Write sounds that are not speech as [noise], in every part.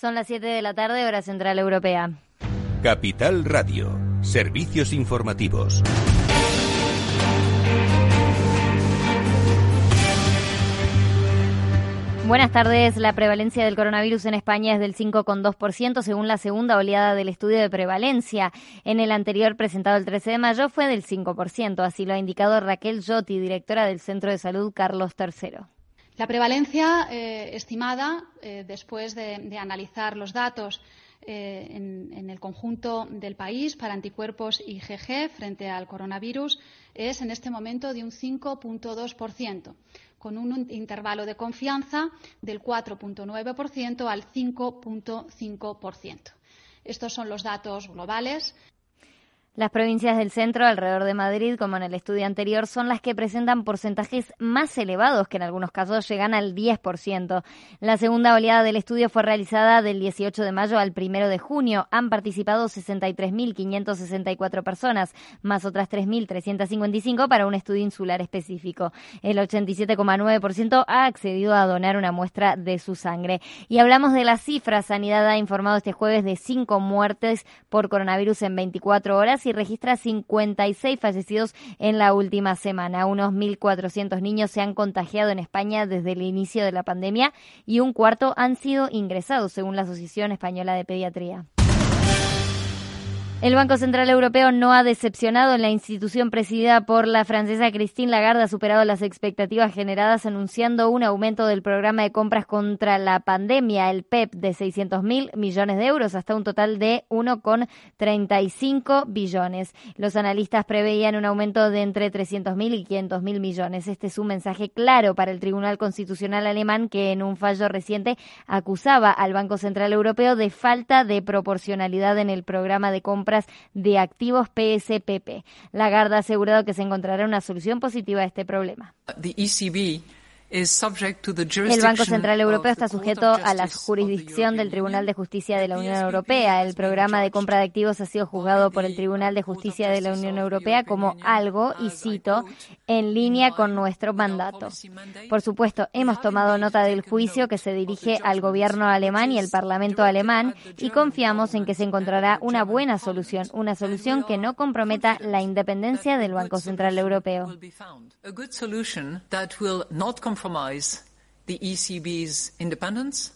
Son las 7 de la tarde, hora central europea. Capital Radio, servicios informativos. Buenas tardes. La prevalencia del coronavirus en España es del 5,2% según la segunda oleada del estudio de prevalencia. En el anterior presentado el 13 de mayo fue del 5%, así lo ha indicado Raquel Jotti, directora del Centro de Salud Carlos III. La prevalencia eh, estimada, eh, después de, analizar los datos eh, en, en, el conjunto del país para anticuerpos IgG frente al coronavirus, es en este momento de un 5,2% con un intervalo de confianza del 4.9% al 5.5%. Estos son los datos globales. Las provincias del centro, alrededor de Madrid, como en el estudio anterior, son las que presentan porcentajes más elevados, que en algunos casos llegan al 10%. La segunda oleada del estudio fue realizada del 18 de mayo al 1 de junio. Han participado 63.564 personas, más otras 3.355 para un estudio insular específico. El 87,9% ha accedido a donar una muestra de su sangre. Y hablamos de las cifras. Sanidad ha informado este jueves de cinco muertes por coronavirus en 24 horas y registra 56 fallecidos en la última semana. Unos 1.400 niños se han contagiado en España desde el inicio de la pandemia y un cuarto han sido ingresados, según la Asociación Española de Pediatría. El Banco Central Europeo no ha decepcionado. La institución presidida por la francesa Christine Lagarde ha superado las expectativas generadas anunciando un aumento del programa de compras contra la pandemia, el PEP, de 600 mil millones de euros hasta un total de 1,35 billones. Los analistas preveían un aumento de entre 300 mil y 500 mil millones. Este es un mensaje claro para el Tribunal Constitucional alemán que en un fallo reciente acusaba al Banco Central Europeo de falta de proporcionalidad en el programa de compras de activos PSPP. Lagarde ha asegurado que se encontrará una solución positiva a este problema. E el Banco Central Europeo está sujeto a la jurisdicción del Tribunal de Justicia de la Unión Europea. El programa de compra de activos ha sido juzgado por el Tribunal de Justicia de la Unión Europea como algo, y cito, en línea con nuestro mandato. Por supuesto, hemos tomado nota del juicio que se dirige al gobierno alemán y al Parlamento alemán y confiamos en que se encontrará una buena solución, una solución que no comprometa la independencia del Banco Central Europeo. ECB's e independence?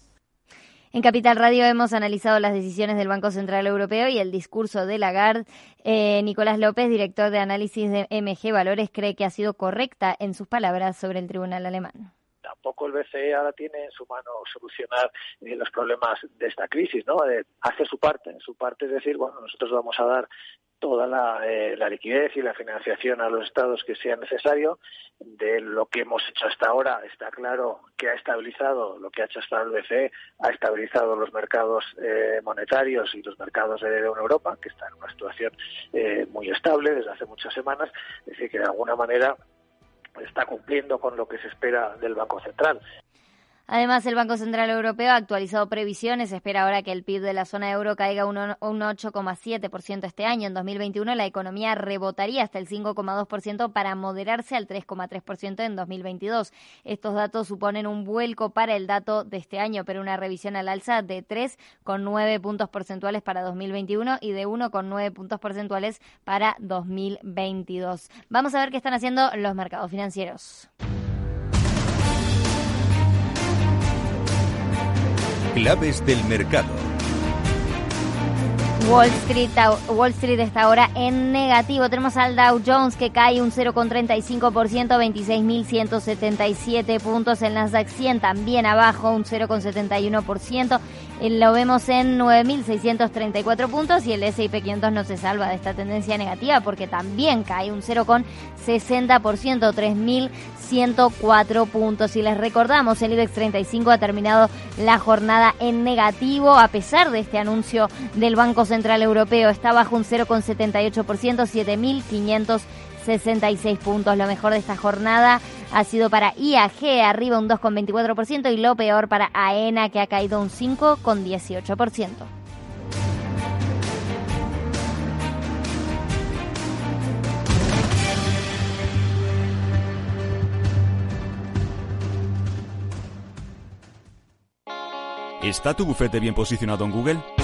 En Capital Radio hemos analizado las decisiones del Banco Central Europeo y el discurso de Lagarde. Eh, Nicolás López, director de análisis de MG Valores, cree que ha sido correcta en sus palabras sobre el tribunal alemán tampoco el BCE ahora tiene en su mano solucionar eh, los problemas de esta crisis, ¿no? Eh, hace su parte, su parte es decir, bueno, nosotros vamos a dar toda eh, la, liquidez y la financiación a los estados que sea necesario. De lo que hemos hecho hasta ahora, está claro que ha estabilizado, lo que ha hecho hasta el BCE, ha estabilizado los mercados eh, monetarios y los mercados de, Europa, que están en una situación eh, muy estable desde hace muchas semanas. Es decir, que de alguna manera está cumpliendo con lo que se espera del Banco Central. Además, el Banco Central Europeo ha actualizado previsiones. Espera ahora que el PIB de la zona euro caiga un, 8,7% este año. En 2021 la economía rebotaría hasta el 5,2% para moderarse al 3,3% en 2022. Estos datos suponen un vuelco para el dato de este año, pero una revisión al alza de 3,9 puntos porcentuales para 2021 y de 1,9 puntos porcentuales para 2022. Vamos a ver qué están haciendo los mercados financieros. Claves del mercado. Wall Street, Wall Street está ahora en negativo. Tenemos al Dow Jones que cae un 0,35%, 26.177 puntos. El Nasdaq 100 también abajo, un 0,71%. Eh, lo vemos en 9.634 puntos y el S&P 500 no se salva de esta tendencia negativa porque también cae un 0,60%, 3.104 puntos. Y les recordamos, el IBEX 35 ha terminado la jornada en negativo a pesar de este anuncio del Banco Central Europeo. Está bajo un 0,78%, 7.566 puntos. Lo mejor de esta jornada ha sido para IAG, arriba un 2,24%, y lo peor para AENA, que ha caído un 5,18%. ¿Está tu bufete bien posicionado en Google?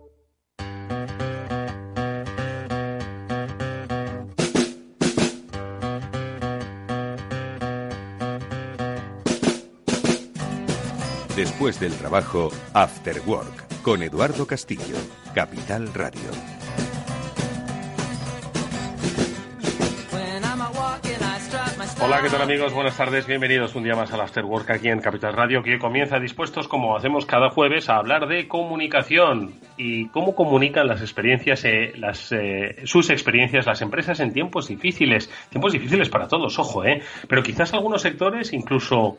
Después del trabajo, After Work, con Eduardo Castillo, Capital Radio. Hola, ¿qué tal amigos? Buenas tardes, bienvenidos un día más al After Work aquí en Capital Radio, que comienza dispuestos, como hacemos cada jueves, a hablar de comunicación y cómo comunican las experiencias, eh, eh, sus experiencias las empresas en tiempos difíciles, tiempos difíciles para todos, ojo, eh, pero quizás algunos sectores incluso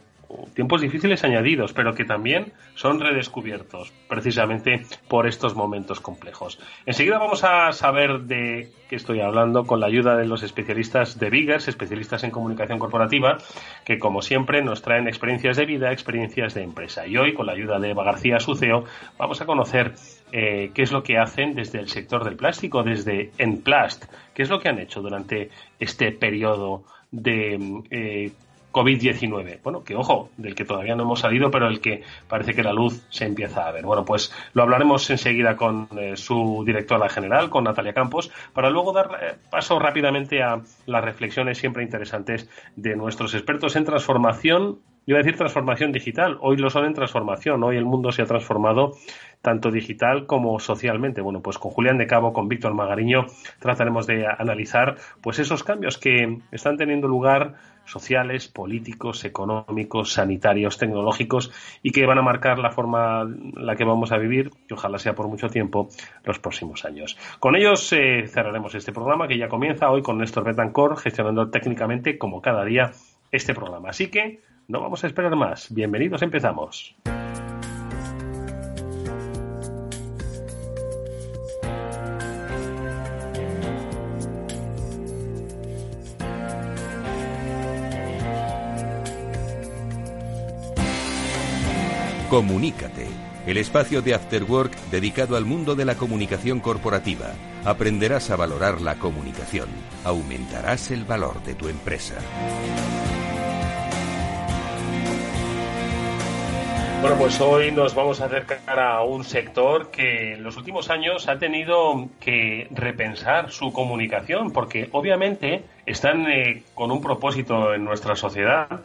tiempos difíciles añadidos, pero que también son redescubiertos precisamente por estos momentos complejos. Enseguida vamos a saber de qué estoy hablando con la ayuda de los especialistas de Biggers, especialistas en comunicación corporativa, que como siempre nos traen experiencias de vida, experiencias de empresa. Y hoy, con la ayuda de Eva García Suceo, vamos a conocer eh, qué es lo que hacen desde el sector del plástico, desde Enplast, qué es lo que han hecho durante este periodo de eh, COVID-19. Bueno, que ojo, del que todavía no hemos salido, pero el que parece que la luz se empieza a ver. Bueno, pues lo hablaremos enseguida con eh, su directora general, con Natalia Campos, para luego dar eh, paso rápidamente a las reflexiones siempre interesantes de nuestros expertos en transformación. Iba a decir transformación digital, hoy lo son en transformación, hoy el mundo se ha transformado tanto digital como socialmente. Bueno, pues con Julián de Cabo, con Víctor Magariño, trataremos de analizar pues esos cambios que están teniendo lugar sociales, políticos, económicos, sanitarios, tecnológicos y que van a marcar la forma en la que vamos a vivir, que ojalá sea por mucho tiempo, los próximos años. Con ellos eh, cerraremos este programa que ya comienza hoy con Néstor Betancourt gestionando técnicamente, como cada día, este programa. Así que no vamos a esperar más. Bienvenidos, empezamos. Comunícate, el espacio de After Work dedicado al mundo de la comunicación corporativa. Aprenderás a valorar la comunicación, aumentarás el valor de tu empresa. Bueno, pues hoy nos vamos a acercar a un sector que en los últimos años ha tenido que repensar su comunicación, porque obviamente están eh, con un propósito en nuestra sociedad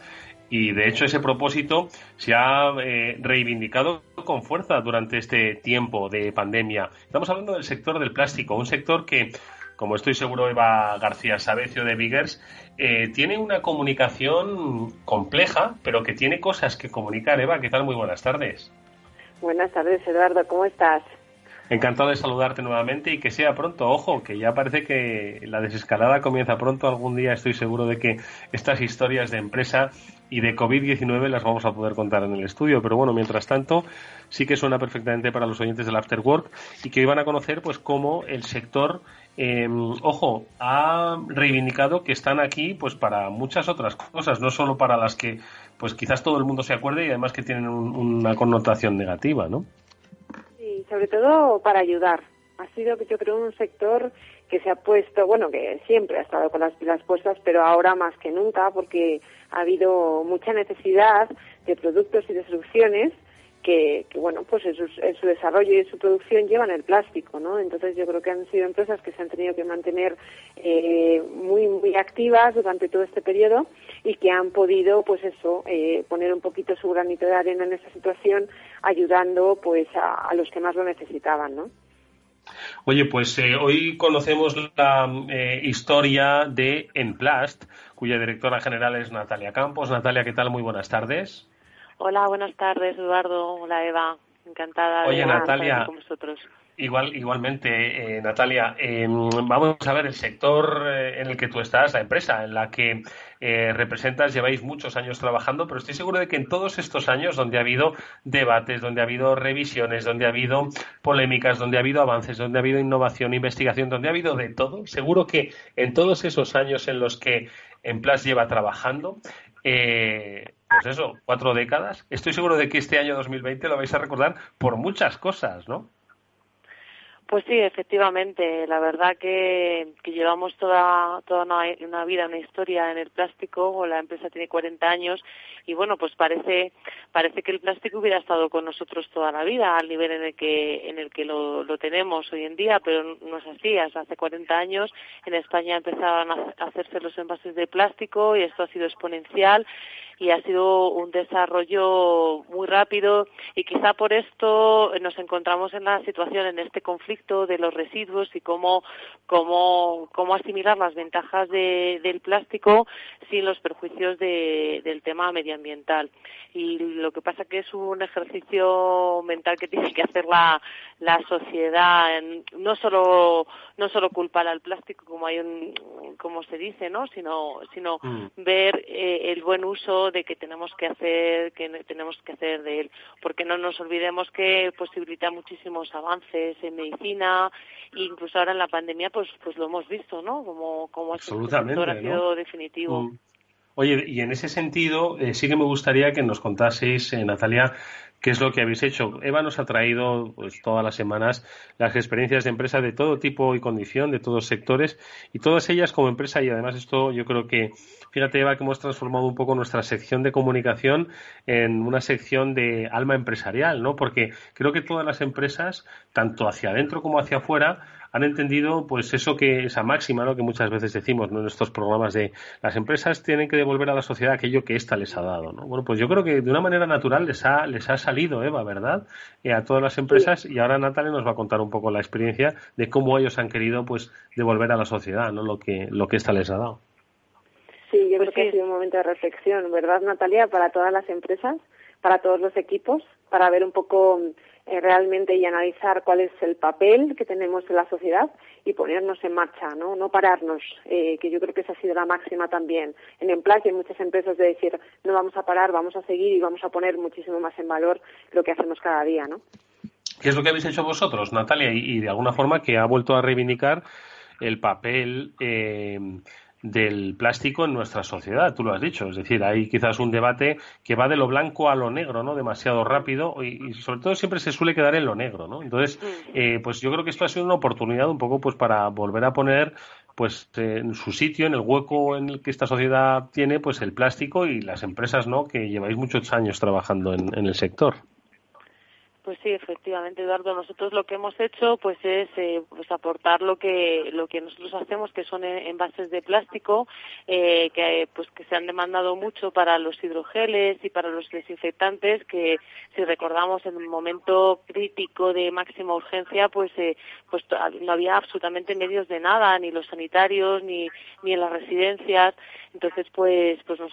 y de hecho ese propósito se ha eh, reivindicado con fuerza durante este tiempo de pandemia. Estamos hablando del sector del plástico, un sector que, como estoy seguro Eva García Sabecio de Biggers, eh, tiene una comunicación compleja, pero que tiene cosas que comunicar. Eva, ¿qué tal? Muy buenas tardes. Buenas tardes, Eduardo, ¿cómo estás? Encantado de saludarte nuevamente y que sea pronto. Ojo, que ya parece que la desescalada comienza pronto. Algún día estoy seguro de que estas historias de empresa y de COVID-19 las vamos a poder contar en el estudio. Pero bueno, mientras tanto, sí que suena perfectamente para los oyentes del After Work y que hoy van a conocer pues cómo el sector, em, ojo, ha reivindicado que están aquí pues para muchas otras cosas, no solo para las que pues quizás todo el mundo se acuerde y además que tienen una connotación negativa, ¿no? Sobre todo para ayudar. Ha sido, yo creo, un sector que se ha puesto, bueno, que siempre ha estado con las pilas puestas, pero ahora más que nunca, porque ha habido mucha necesidad de productos y de soluciones que, bueno, pues en su, en su, desarrollo y en su producción llevan el plástico, ¿no? Entonces yo creo que han sido empresas que se han tenido que mantener eh, muy, muy activas durante todo este periodo y que han podido, pues eso, eh, poner un poquito su granito de arena en esta situación, ayudando, pues, a, los que más lo necesitaban, ¿no? Oye, pues eh, hoy conocemos la eh, historia de Enplast, cuya directora general es Natalia Campos. Natalia, ¿qué tal? Muy buenas tardes. Hola, buenas tardes, Eduardo. Hola, Eva. Encantada de estar con vosotros. Igual, igualmente, eh, Natalia, em, vamos a ver el sector eh, en el que tú estás, la empresa en la que eh, representas, lleváis muchos años trabajando, pero estoy seguro de que en todos estos años donde ha habido debates, donde ha habido revisiones, donde ha habido polémicas, donde ha habido avances, donde ha habido innovación, investigación, donde ha habido de todo, seguro que en todos esos años en los que Emplas lleva trabajando, eh, pues eso, cuatro décadas. Estoy seguro de que este año 2020 lo vais a recordar por muchas cosas, ¿no? Pues sí, efectivamente. La verdad que, llevamos toda, toda una, vida, una historia en el plástico. La empresa tiene 40 años y bueno, pues parece, parece que el plástico hubiera estado con nosotros toda la vida al nivel en el que, en el que lo, lo tenemos hoy en día, pero no es así. Hace 40 años en España empezaban a hacerse los envases de plástico y esto ha sido exponencial y ha sido un desarrollo muy rápido y quizá por esto nos encontramos en la situación, en este conflicto de los residuos y cómo, cómo, cómo asimilar las ventajas del plástico sin los perjuicios del tema medioambiental. Y lo que pasa que es un ejercicio mental que tiene que hacer la, la sociedad, no solo, no solo culpar al plástico como hay un, como se dice, ¿no? sino, sino mm. ver eh, el buen uso de que tenemos que hacer que tenemos que hacer de él. Porque no nos olvidemos que posibilita muchísimos avances en medicina e incluso ahora en la pandemia pues pues lo hemos visto no como como ha sido definitivo. Mm. Oye, y en ese sentido, eh, sí que me gustaría que nos contaseis, eh, Natalia, qué es lo que habéis hecho. Eva nos ha traído pues, todas las semanas las experiencias de empresa de todo tipo y condición, de todos sectores, y todas ellas como empresa, y además esto yo creo que Fíjate, Eva, que hemos transformado un poco nuestra sección de comunicación en una sección de alma empresarial, ¿no? Porque creo que todas las empresas, tanto hacia adentro como hacia afuera, han entendido pues eso que esa máxima ¿no? que muchas veces decimos en estos programas de las empresas tienen que devolver a la sociedad aquello que ésta les ha dado ¿no? bueno pues yo creo que de una manera natural les ha les ha salido Eva verdad eh, a todas las empresas y ahora Natalia nos va a contar un poco la experiencia de cómo ellos han querido pues devolver a la sociedad no lo que lo que ésta les ha dado Sí, yo pues creo que ha sido un momento de reflexión, ¿verdad, Natalia? Para todas las empresas, para todos los equipos, para ver un poco eh, realmente y analizar cuál es el papel que tenemos en la sociedad y ponernos en marcha, ¿no? No pararnos, eh, que yo creo que esa ha sido la máxima también en Emplac y en muchas empresas de decir, no vamos a parar, vamos a seguir y vamos a poner muchísimo más en valor lo que hacemos cada día, ¿no? ¿Qué es lo que habéis hecho vosotros, Natalia? Y, de alguna forma que ha vuelto a reivindicar el papel eh, del plástico en nuestra sociedad, tú lo has dicho. Es decir, hay quizás un debate que va de lo blanco a lo negro, ¿no? Demasiado rápido y, sobre todo siempre se suele quedar en lo negro, ¿no? Entonces, mm. eh, pues yo creo que esto ha sido una oportunidad un poco pues para volver a poner pues en su sitio, en el hueco en el que esta sociedad tiene, pues el plástico y las empresas, ¿no? Que lleváis muchos años trabajando en el sector. Pues sí, efectivamente, Eduardo. Nosotros lo que hemos hecho, pues, es eh, pues aportar lo que lo que nosotros hacemos, que son envases de plástico, eh, que pues que se han demandado mucho para los hidrogeles y para los desinfectantes, que si recordamos en un momento crítico de máxima urgencia, pues, eh, pues no había absolutamente medios de nada, ni los sanitarios, ni ni en las residencias. Entonces, pues, pues nos,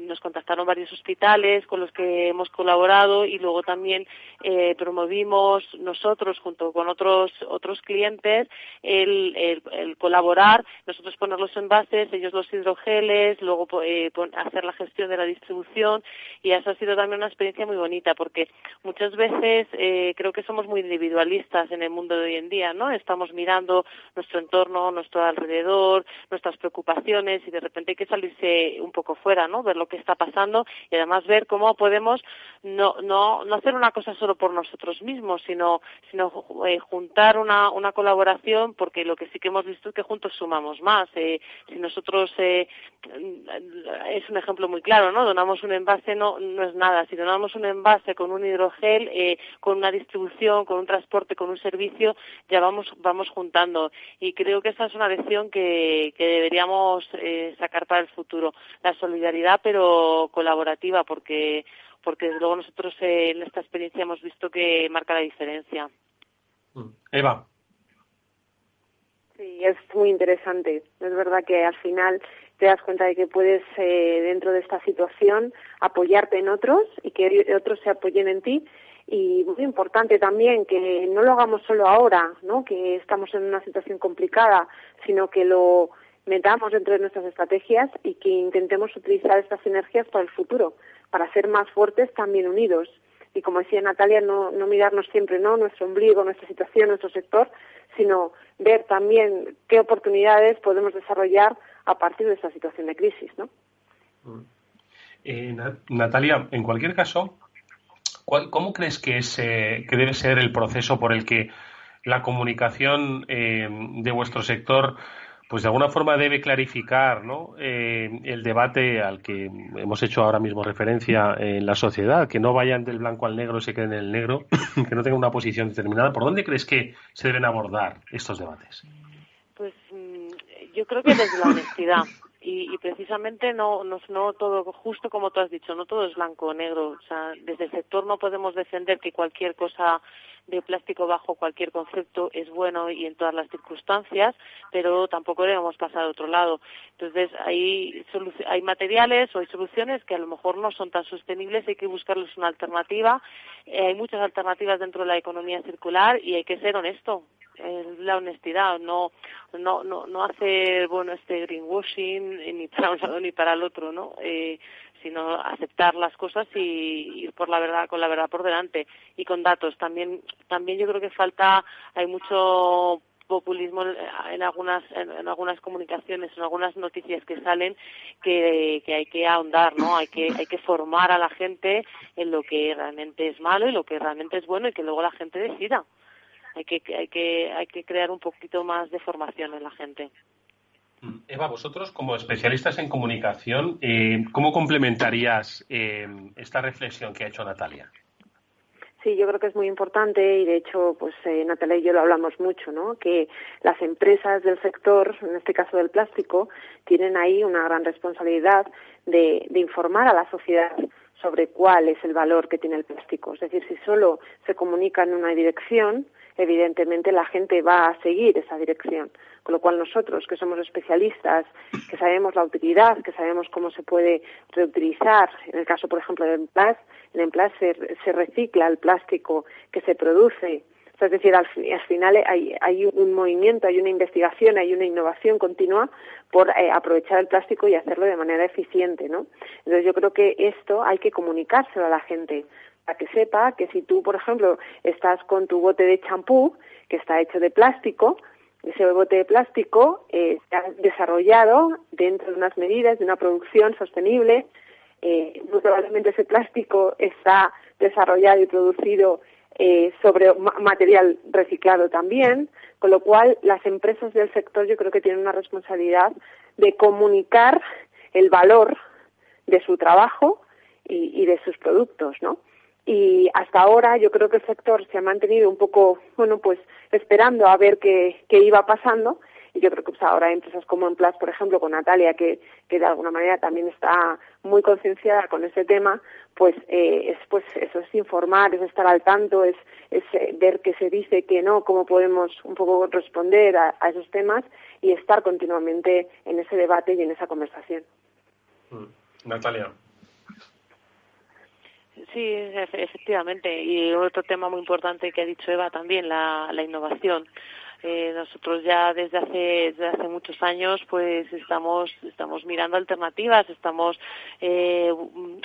nos contactaron varios hospitales con los que hemos colaborado y luego también eh, promovimos nosotros junto con otros otros clientes el, el, colaborar, nosotros poner los envases, ellos los hidrogeles, luego eh, hacer la gestión de la distribución y eso ha sido también una experiencia muy bonita porque muchas veces eh, creo que somos muy individualistas en el mundo de hoy en día, ¿no? Estamos mirando nuestro entorno, nuestro alrededor, nuestras preocupaciones y de repente que salirse un poco fuera, ¿no? Ver lo que está pasando y además ver cómo podemos no, no, no hacer una cosa solo por por nosotros mismos, sino, sino eh, juntar una, una colaboración, porque lo que sí que hemos visto es que juntos sumamos más. Eh, si nosotros, eh, es un ejemplo muy claro, ¿no? Donamos un envase, no, no es nada. Si donamos un envase con un hidrogel, eh, con una distribución, con un transporte, con un servicio, ya vamos, vamos juntando. Y creo que esa es una lección que, que deberíamos eh, sacar para el futuro. La solidaridad, pero colaborativa, porque porque desde luego nosotros eh, en esta experiencia hemos visto que marca la diferencia. Mm. Eva. Sí, es muy interesante. Es verdad que al final te das cuenta de que puedes, eh, dentro de esta situación, apoyarte en otros y que otros se apoyen en ti. Y muy importante también que no lo hagamos solo ahora, ¿no? que estamos en una situación complicada, sino que lo metamos dentro de nuestras estrategias y que intentemos utilizar estas energías para el futuro para ser más fuertes también unidos. Y como decía Natalia, no, no mirarnos siempre no nuestro ombligo, nuestra situación, nuestro sector, sino ver también qué oportunidades podemos desarrollar a partir de esta situación de crisis, ¿no? Eh, Natalia, en cualquier caso, ¿cómo crees que, es, que debe ser el proceso por el que la comunicación eh, de vuestro sector pues de alguna forma debe clarificar ¿no? Eh, el debate al que hemos hecho ahora mismo referencia en la sociedad, que no vayan del blanco al negro se queden en el negro, [clears throat] que no tengan una posición determinada. ¿Por dónde crees que se deben abordar estos debates? Pues mm, yo creo que desde la honestidad. Y, precisamente no, no, no todo, justo como tú has dicho, no todo es blanco o negro. O sea, desde el sector no podemos defender que cualquier cosa plástico bajo cualquier concepto es bueno y en todas las circunstancias, pero tampoco debemos pasar a otro lado. Entonces, hay, hay materiales o hay soluciones que a lo mejor no son tan sostenibles, hay que buscarles una alternativa. Eh, hay muchas alternativas dentro de la economía circular y hay que ser honesto. La honestidad, no, no, no, no hacer, bueno, este greenwashing ni para [laughs] un lado ni para el otro, ¿no? Eh, sino aceptar las cosas y ir por la verdad con la verdad por delante. Y con datos también también yo creo que falta hay mucho populismo en algunas en, algunas comunicaciones en algunas noticias que salen que, que hay que ahondar no hay que hay que formar a la gente en lo que realmente es malo y lo que realmente es bueno y que luego la gente decida hay que hay que hay que crear un poquito más de formación en la gente Eva, vosotros como especialistas en comunicación, eh, ¿cómo complementarías eh, esta reflexión que ha hecho Natalia? Sí, yo creo que es muy importante y de hecho, pues eh, Natalia y yo lo hablamos mucho, ¿no? Que las empresas del sector, en este caso del plástico, tienen ahí una gran responsabilidad de, de informar a la sociedad sobre cuál es el valor que tiene el plástico. Es decir, si solo se comunica en una dirección, evidentemente la gente va a seguir esa dirección. Con lo cual nosotros, que somos especialistas, que sabemos la utilidad, que sabemos cómo se puede reutilizar, en el caso, por ejemplo, del Emplas, en Emplas se, se recicla el plástico que se produce. es decir, al, final hay, hay, un movimiento, hay una investigación, hay una innovación continua por eh, aprovechar el plástico y hacerlo de manera eficiente, ¿no? Entonces yo creo que esto hay que comunicárselo a la gente para que sepa que si tú, por ejemplo, estás con tu bote de champú que está hecho de plástico, ese bote de plástico eh, ha desarrollado dentro de unas medidas de una producción sostenible. Eh, muy probablemente ese plástico está desarrollado y producido eh, sobre material reciclado también, con lo cual las empresas del sector yo creo que tienen una responsabilidad de comunicar el valor de su trabajo y de sus productos, ¿no? Y hasta ahora yo creo que el sector se ha mantenido un poco, bueno, pues esperando a ver qué, qué iba pasando y yo creo que pues ahora empresas como Emplas, por ejemplo, con Natalia, que, que de alguna manera también está muy concienciada con ese tema, pues eh, es pues eso es informar, es estar al tanto, es, es eh, ver qué se dice, qué no, cómo podemos un poco responder a, a esos temas y estar continuamente en ese debate y en esa conversación. Mm. Natalia. Sí, efectivamente. Y otro tema muy importante que ha dicho Eva también, la, la innovación. Eh, nosotros ya desde hace, desde hace muchos años pues estamos, estamos mirando alternativas, estamos eh,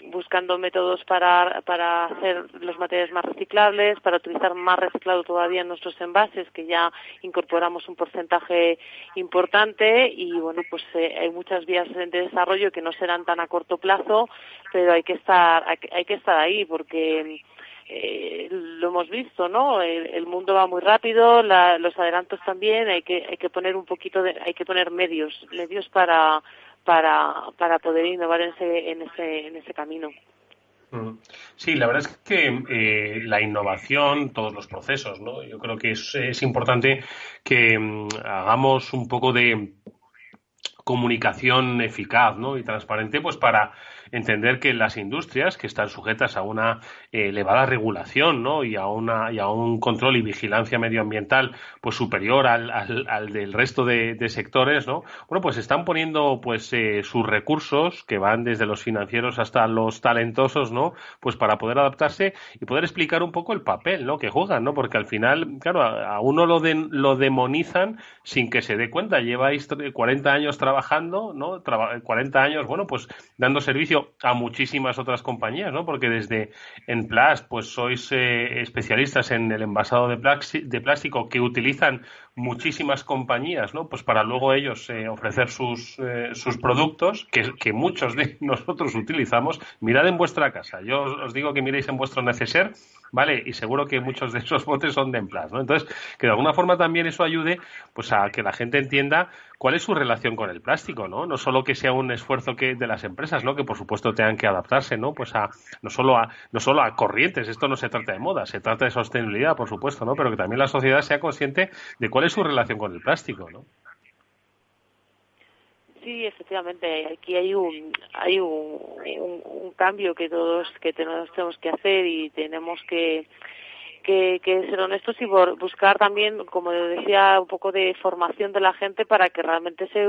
buscando métodos para, para hacer los materiales más reciclables, para utilizar más reciclado todavía en nuestros envases, que ya incorporamos un porcentaje importante. Y bueno, pues eh, hay muchas vías de desarrollo que no serán tan a corto plazo, pero hay que estar, hay que estar ahí porque eh, lo hemos visto, ¿no? El, mundo va muy rápido, los adelantos también, hay que, hay que poner un poquito de, hay que poner medios, medios para, para, para poder innovar en ese, en ese, en ese camino. Mm. Sí, la verdad es que eh, la innovación, todos los procesos, ¿no? Yo creo que es, es importante que mm, hagamos un poco de comunicación eficaz ¿no? y transparente pues para entender que las industrias que están sujetas a una eh, elevada regulación ¿no? y, a una, y a un control y vigilancia medioambiental pues superior al, al, del resto de, sectores, ¿no? bueno, pues están poniendo pues eh, sus recursos que van desde los financieros hasta los talentosos, ¿no? pues para poder adaptarse y poder explicar un poco el papel ¿no? que juegan, ¿no? porque al final, claro, a, uno lo, lo demonizan sin que se dé cuenta. Lleváis 40 años trabajando, ¿no? 40 años, bueno, pues dando servicio a muchísimas otras compañías, ¿no? Porque desde en Plas, pues sois eh, especialistas en el envasado de, de plástico que utilizan muchísimas compañías, ¿no? Pues para luego ellos eh, ofrecer sus, eh, sus productos, que, que, muchos de [laughs] nosotros utilizamos. Mirad en vuestra casa. Yo os, digo que miréis en vuestro neceser, ¿vale? Y seguro que muchos de esos botes son de Emplas, ¿no? Entonces, que de alguna forma también eso ayude, pues a que la gente entienda cuál es su relación con el plástico, ¿no? No solo que sea un esfuerzo que de las empresas, ¿no? Que por supuesto tengan que adaptarse, ¿no? Pues a no solo a no solo a corrientes, esto no se trata de moda, se trata de sostenibilidad, por supuesto, ¿no? Pero que también la sociedad sea consciente de cuál es su relación con el plástico, ¿no? Sí, efectivamente, aquí hay un hay un, un, cambio que todos que tenemos que hacer y tenemos que que, que ser honestos y buscar también, como decía, un poco de formación de la gente para que realmente se,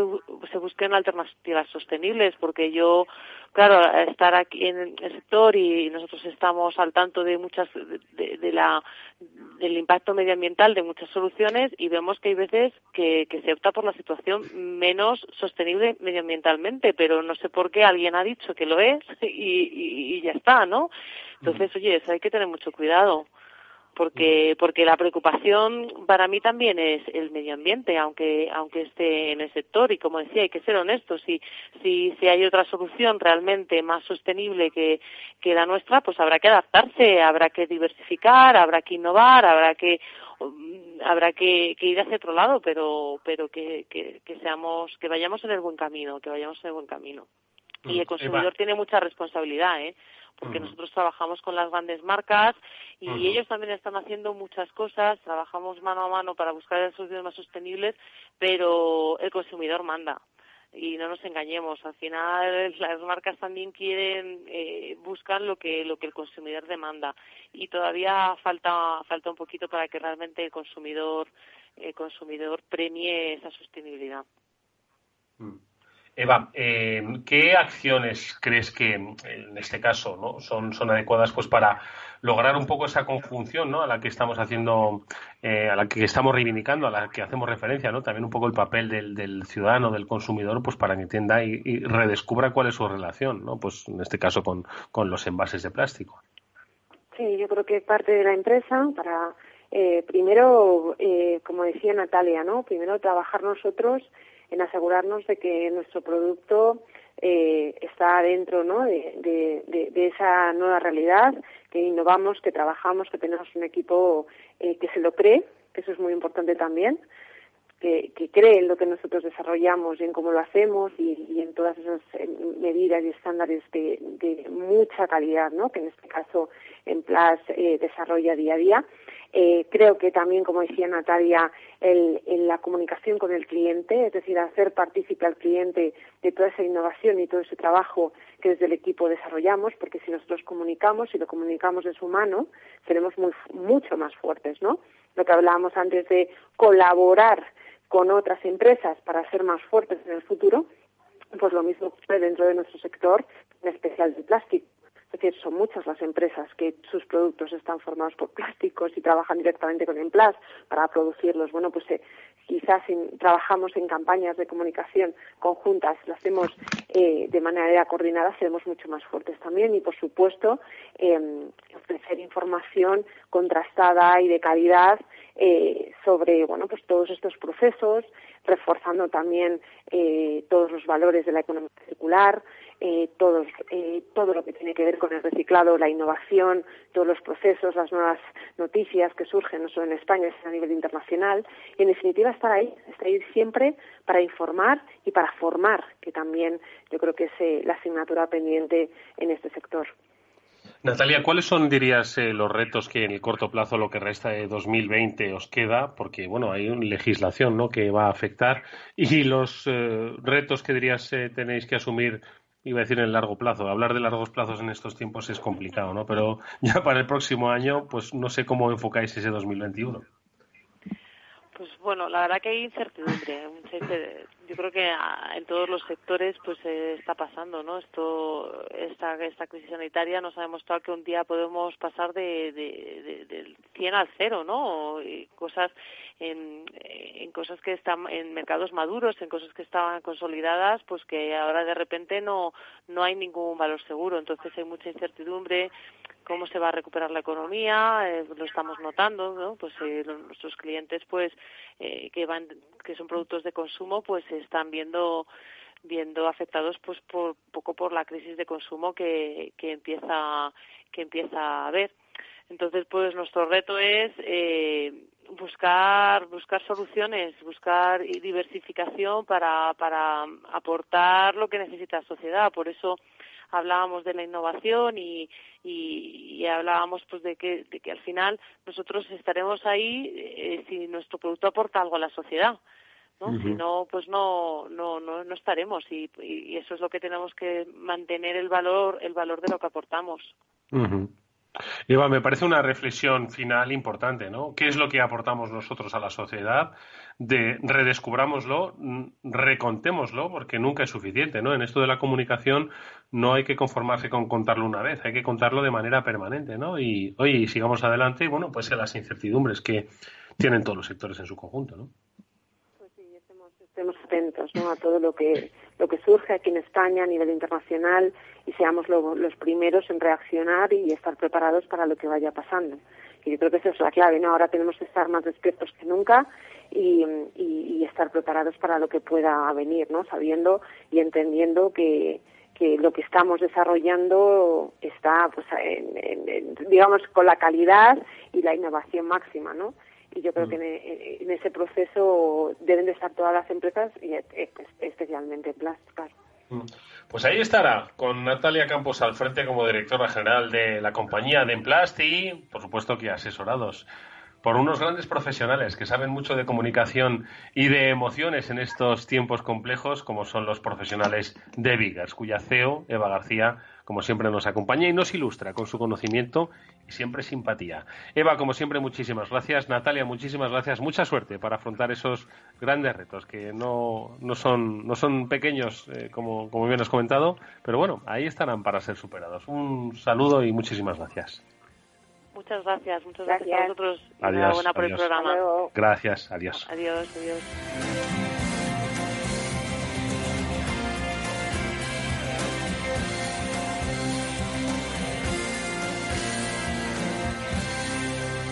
se busquen alternativas sostenibles, porque yo, claro, estar aquí en el sector y nosotros estamos al tanto de muchas, de, de la, del impacto medioambiental de muchas soluciones y vemos que hay veces que, que se opta por la situación menos sostenible medioambientalmente, pero no sé por qué alguien ha dicho que lo es [laughs] y, y, y ya está, ¿no? Entonces, oye, eso hay que tener mucho cuidado porque porque la preocupación para mí también es el medio ambiente aunque aunque esté en el sector y como decía hay que ser honestos si si si hay otra solución realmente más sostenible que que la nuestra pues habrá que adaptarse habrá que diversificar habrá que innovar habrá que mm, habrá que, que ir hacia otro lado pero pero que, que, que seamos que vayamos en el buen camino que vayamos en el buen camino. Y el consumidor tiene mucha responsabilidad eh porque nosotros trabajamos con las grandes marcas y ellos también están haciendo muchas cosas, trabajamos mano a mano para buscar soluciones más sostenibles, pero el consumidor manda. Y no nos engañemos al final [laughs] las marcas también quieren eh, buscan lo que lo que el consumidor demanda. Y todavía falta falta un poquito para que realmente el consumidor el consumidor premie esa sostenibilidad. Mm. Eva, eh, ¿qué acciones crees que en este caso ¿no? son, son adecuadas pues para lograr un poco esa conjunción ¿no? a la que estamos haciendo, eh, a la que estamos reivindicando, a la que hacemos referencia, ¿no? también un poco el papel del, del ciudadano, del consumidor, pues para que entienda y, redescubra cuál es su relación, ¿no? pues en este caso con, con los envases de plástico? Sí, yo creo que parte de la empresa para eh, primero, como decía Natalia, ¿no? Primero trabajar nosotros en asegurarnos de que nuestro producto eh, está dentro ¿no? de, de, esa nueva realidad, que innovamos, que trabajamos, que tenemos un equipo eh, que se lo cree, que eso es muy importante también, que, que, cree en lo que nosotros desarrollamos y en cómo lo hacemos y, en todas esas eh, medidas y estándares de, de, mucha calidad, ¿no? que en este caso en Plus eh, desarrolla día a día. Eh, creo que también, como decía Natalia, el, en la comunicación con el cliente, es decir, hacer partícipe al cliente de toda esa innovación y todo ese trabajo que desde el equipo desarrollamos, porque si nosotros comunicamos y lo comunicamos de su mano, seremos muy, mucho más fuertes, ¿no? Lo que hablábamos antes de colaborar con otras empresas para ser más fuertes en el futuro, pues lo mismo dentro de nuestro sector, en especial de plástico. Es decir, son muchas las empresas que sus productos están formados por plásticos y trabajan directamente con Emplas para producirlos. Bueno, pues eh, quizás trabajamos en campañas de comunicación conjuntas, lo hacemos eh, de manera coordinada, seremos mucho más fuertes también y, por supuesto, em, ofrecer información contrastada y de calidad eh, sobre bueno pues todos estos procesos reforzando también eh, todos los valores de la economía circular eh, todos, eh, todo lo que tiene que ver con el reciclado, la innovación, todos los procesos, las nuevas noticias que surgen no solo en España, sino a nivel internacional. Y en definitiva estar ahí, estar ahí siempre para informar y para formar, que también yo creo que es eh, la asignatura pendiente en este sector. Natalia, ¿cuáles son, dirías, eh, los retos que en el corto plazo, lo que resta de 2020, os queda? Porque, bueno, hay una legislación ¿no? que va a afectar. Y los eh, retos que dirías eh, tenéis que asumir, iba a decir en largo plazo. Hablar de largos plazos en estos tiempos es complicado, ¿no? Pero ya para el próximo año, pues no sé cómo enfocáis ese 2021. Pues bueno, la verdad que hay incertidumbre. Yo creo que en todos los sectores pues eh, está pasando, ¿no? Esto, esta, esta crisis sanitaria nos ha demostrado que un día podemos pasar de, de, del 100 al 0, ¿no? Y cosas en, en cosas que están en mercados maduros, en cosas que estaban consolidadas, pues que ahora de repente no no hay ningún valor seguro. Entonces hay mucha incertidumbre cómo se va a recuperar la economía, eh, lo estamos notando, ¿no? Pues eh, nuestros clientes, pues, eh, que van, que son productos de consumo, pues se están viendo viendo afectados pues por poco por la crisis de consumo que, que empieza que empieza a haber. Entonces pues nuestro reto es eh, buscar buscar soluciones buscar diversificación para para aportar lo que necesita la sociedad. Por eso hablábamos de la innovación y, y, hablábamos pues de que, de que al final nosotros estaremos ahí eh, si nuestro producto aporta algo a la sociedad. ¿no? Si no, pues no, no, no, no estaremos y, y, eso es lo que tenemos que mantener el valor, el valor de lo que aportamos. Eva, me parece una reflexión final importante, ¿no? ¿Qué es lo que aportamos nosotros a la sociedad? De redescubrámoslo, mm, recontémoslo, porque nunca es suficiente, ¿no? En esto de la comunicación no hay que conformarse con contarlo una vez, hay que contarlo de manera permanente, ¿no? Y, oye, sigamos adelante, y bueno, pues en las incertidumbres que tienen todos los sectores en su conjunto, ¿no? estemos atentos ¿no? a todo lo que lo que surge aquí en España a nivel internacional y seamos los primeros en reaccionar y estar preparados para lo que vaya pasando. Y yo creo que esa es la clave, ¿no? Ahora tenemos que estar más despiertos que nunca y, y, estar preparados para lo que pueda venir, ¿no? Sabiendo y entendiendo que, que lo que estamos desarrollando está, pues, en, digamos, con la calidad y la innovación máxima, ¿no? Y yo creo mm. que en, ese proceso deben de estar todas las empresas y especialmente Plascar. Mm. Pues ahí estará, con Natalia Campos al frente como directora general de la compañía de Emplast y, por supuesto, que asesorados por unos grandes profesionales que saben mucho de comunicación y de emociones en estos tiempos complejos, como son los profesionales de Vigas, cuya CEO, Eva García, como siempre nos acompaña y nos ilustra con su conocimiento y siempre simpatía. Eva, como siempre, muchísimas gracias. Natalia, muchísimas gracias. Mucha suerte para afrontar esos grandes retos que no, no, son, no son pequeños, eh, como, como bien has comentado, pero bueno, ahí estarán para ser superados. Un saludo y muchísimas gracias. Muchas gracias, muchas gracias, a vosotros. Adiós, por el programa. Gracias, adiós. Adiós, adiós.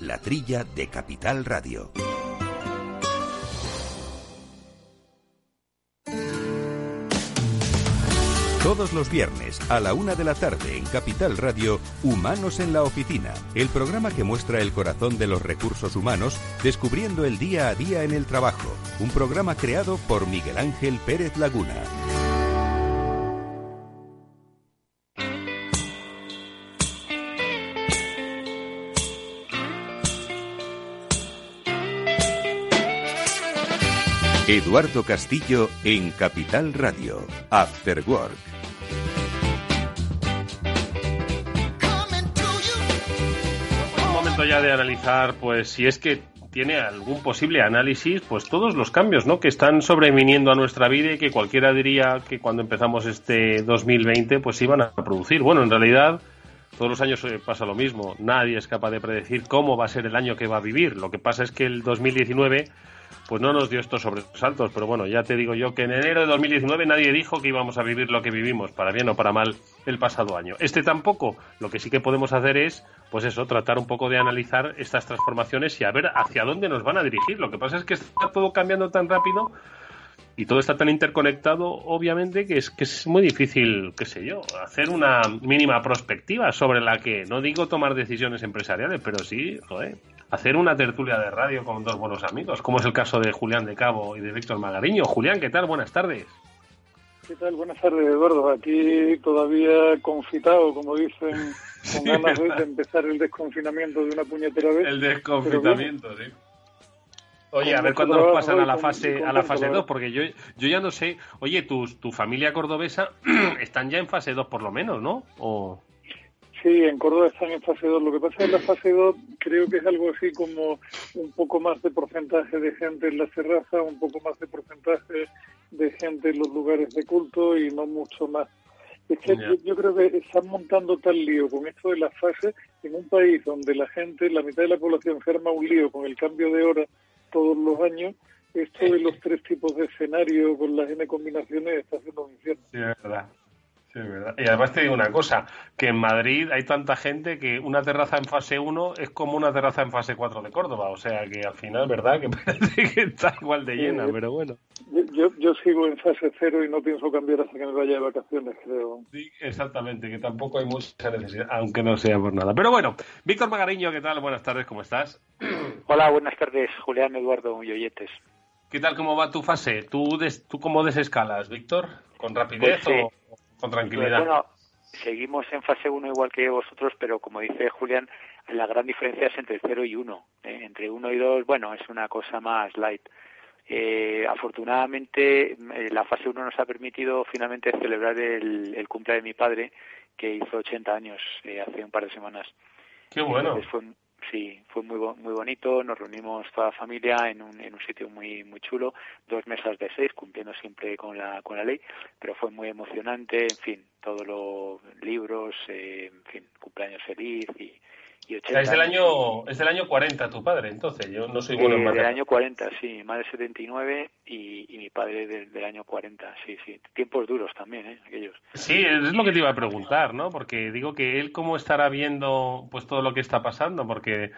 la trilla de Capital Radio. Todos los viernes a la una de la tarde en Capital Radio, Humanos en la Oficina, el programa que muestra el corazón de los recursos humanos descubriendo el día a día en el trabajo. Un programa creado por Miguel Ángel Pérez Laguna. Eduardo Castillo en Capital Radio, After Work. ya de analizar, pues si es que tiene algún posible análisis, pues todos los cambios, ¿no? Que están sobreviniendo a nuestra vida y que cualquiera diría que cuando empezamos este 2020, pues iban a producir. Bueno, en realidad todos los años eh, pasa lo mismo. Nadie es capaz de predecir cómo va a ser el año que va a vivir. Lo que pasa es que el 2019 pues no nos dio estos sobresaltos, pero bueno, ya te digo yo que en enero de 2019 nadie dijo que íbamos a vivir lo que vivimos, para bien o para mal, el pasado año. Este tampoco. Lo que sí que podemos hacer es, pues eso, tratar un poco de analizar estas transformaciones y a ver hacia dónde nos van a dirigir. Lo que pasa es que está todo cambiando tan rápido y todo está tan interconectado, obviamente, que es, que es muy difícil, qué sé yo, hacer una mínima prospectiva sobre la que, no digo tomar decisiones empresariales, pero sí, joder, hacer una tertulia de radio con dos buenos amigos, como es el caso de Julián de Cabo y de Víctor Magariño. Julián, ¿qué tal? Buenas tardes. ¿Qué tal? Buenas tardes, Eduardo. Aquí todavía confitado, como dicen, [laughs] con ganas de empezar el desconfinamiento de una puñetera vez. El desconfinamiento, sí. Oye, a ver cuándo nos pasan a la fase a la fase 2, porque yo, yo ya no sé. Oye, tu, tu familia cordobesa [clears throat] están ya en fase 2 por lo menos, ¿no? O... Sí, en Córdoba están en fase 2. Lo que pasa es que en la fase 2 creo que es algo así como un poco más de porcentaje de gente en la terraza, un poco más de porcentaje de gente en los lugares de culto y no mucho más. Es que yo, yo, creo que están montando tal lío con esto de las fases en un país donde la gente, la mitad de la población enferma un lío con el cambio de hora todos los años, esto de los tres tipos de escenario con las N combinaciones está haciendo un infierno. Sí, es verdad. Sí, es verdad. Y además te digo una cosa, que en Madrid hay tanta gente que una terraza en fase 1 es como una terraza en fase 4 de Córdoba. O sea que al final, ¿verdad? Que [laughs] parece que está igual de llena, pero bueno. Yo, yo sigo en fase 0 y no pienso cambiar hasta que me vaya de vacaciones, creo. Sí, exactamente, que tampoco hay mucha necesidad, aunque no sea por nada. Pero bueno, Víctor Magariño, ¿qué tal? Buenas tardes, ¿cómo estás? [clears throat] Hola, buenas tardes, Julián Eduardo Yoyetes. ¿Qué tal, cómo va tu fase? ¿Tú, des, tú cómo desescalas, Víctor? ¿Con rapidez Pues sí. Con tranquilidad? Pues bueno, seguimos en fase 1 igual que vosotros, pero como dice Julián, la gran diferencia es entre 0 y 1. ¿eh? Entre 1 y 2, bueno, es una cosa más light. Eh, afortunadamente, eh, la fase 1 nos ha permitido finalmente celebrar el, el cumpleaños de mi padre, que hizo 80 años eh, hace un par de semanas. Qué bueno. Entonces fue, sí, fue muy muy bonito. Nos reunimos toda la familia en un, en un sitio muy muy chulo, dos mesas de seis, cumpliendo siempre con la con la ley, pero fue muy emocionante. En fin, todos los libros, eh, en fin, cumpleaños feliz y, y O 80 sea, es del año es del año 40 tu padre, entonces yo no soy bueno Eh, en del año 40, sí, mi madre 79 y, y mi padre del, del año 40, sí, sí. Tiempos duros también, ¿eh? Aquellos. Sí, es lo que te iba a preguntar, ¿no? Porque digo que él cómo estará viendo pues todo lo que está pasando, porque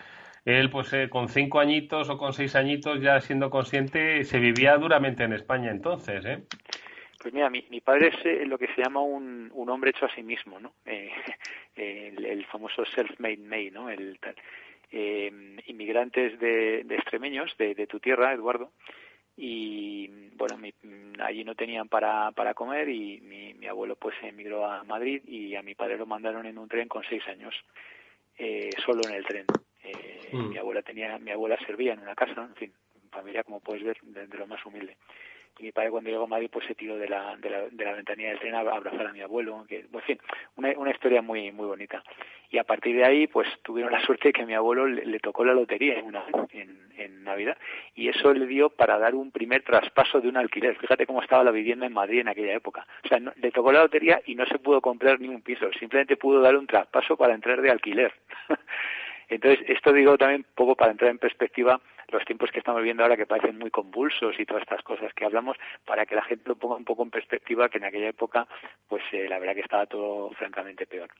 él pues eh, con cinco añitos o con seis añitos ya siendo consciente se vivía duramente en España entonces, ¿eh? Pues mira, mi, mi padre es eh, lo que se llama un, un hombre hecho a sí mismo, ¿no? [laughs] Eh, el, el famoso self-made man, ¿no? El tal. Eh, inmigrantes de, de extremeños, de, de tu tierra, Eduardo, y bueno, mi- allí no tenían para, para comer y mi, mi abuelo pues emigró a Madrid y a mi padre lo mandaron en un tren con seis años, eh, solo en el tren. Eh, Mm. Mi abuela tenía, mi abuela servía en una casa, en fin, familia como puedes ver, de, de lo más humilde mi padre cuando llegó a Madrid pues se tiró de la, de la, de la ventanilla del tren a abrazar a mi abuelo, que, en fin, una, una historia muy muy bonita. Y a partir de ahí pues tuvieron la suerte de que mi abuelo le, tocó la lotería en, una, en, Navidad y eso le dio para dar un primer traspaso de un alquiler. Fíjate cómo estaba la vivienda en Madrid en aquella época. O sea, le tocó la lotería y no se pudo comprar ni un piso, simplemente pudo dar un traspaso para entrar de alquiler. [laughs] Entonces, esto digo también poco para entrar en perspectiva los tiempos que estamos viviendo ahora que parecen muy convulsos y todas estas cosas que hablamos, para que la gente lo ponga un poco en perspectiva que en aquella época, pues eh, la verdad que estaba todo francamente peor.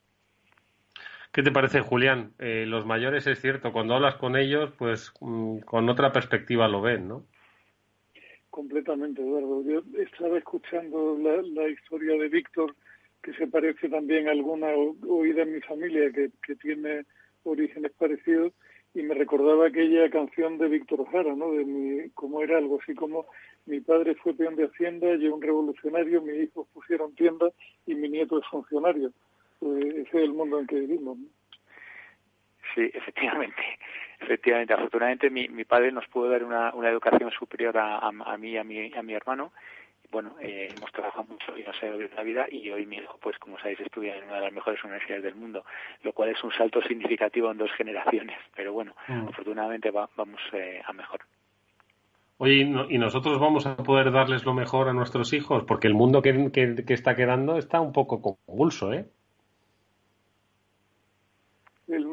¿Qué te parece, Julián? Eh, los mayores es cierto, cuando hablas con ellos, pues mm, con otra perspectiva lo ven, ¿no? Completamente, Eduardo. Yo estaba escuchando la, la historia de Víctor, que se parece también a alguna oída en mi familia que, que tiene orígenes parecidos, y me recordaba aquella canción de Víctor Jara, ¿no? De mi, como era algo así como mi padre fue peón de Hacienda, yo un revolucionario, mis hijos pusieron tienda y mi nieto es funcionario. Pues ese es el mundo en que vivimos. Sí, efectivamente. Efectivamente, afortunadamente mi, mi padre nos pudo dar una, educación superior a, a, a mí y a mi, a mi hermano. Bueno, eh, hemos trabajado mucho y nos ha ido bien la vida y hoy mi hijo, pues como sabéis, estudia en una de las mejores universidades del mundo, lo cual es un salto [laughs] significativo en dos generaciones, pero bueno, mm. afortunadamente vamos eh, a mejor. Oye, ¿y nosotros vamos a poder darles lo mejor a nuestros hijos? Porque el mundo que, que, está quedando está un poco convulso, ¿eh? El,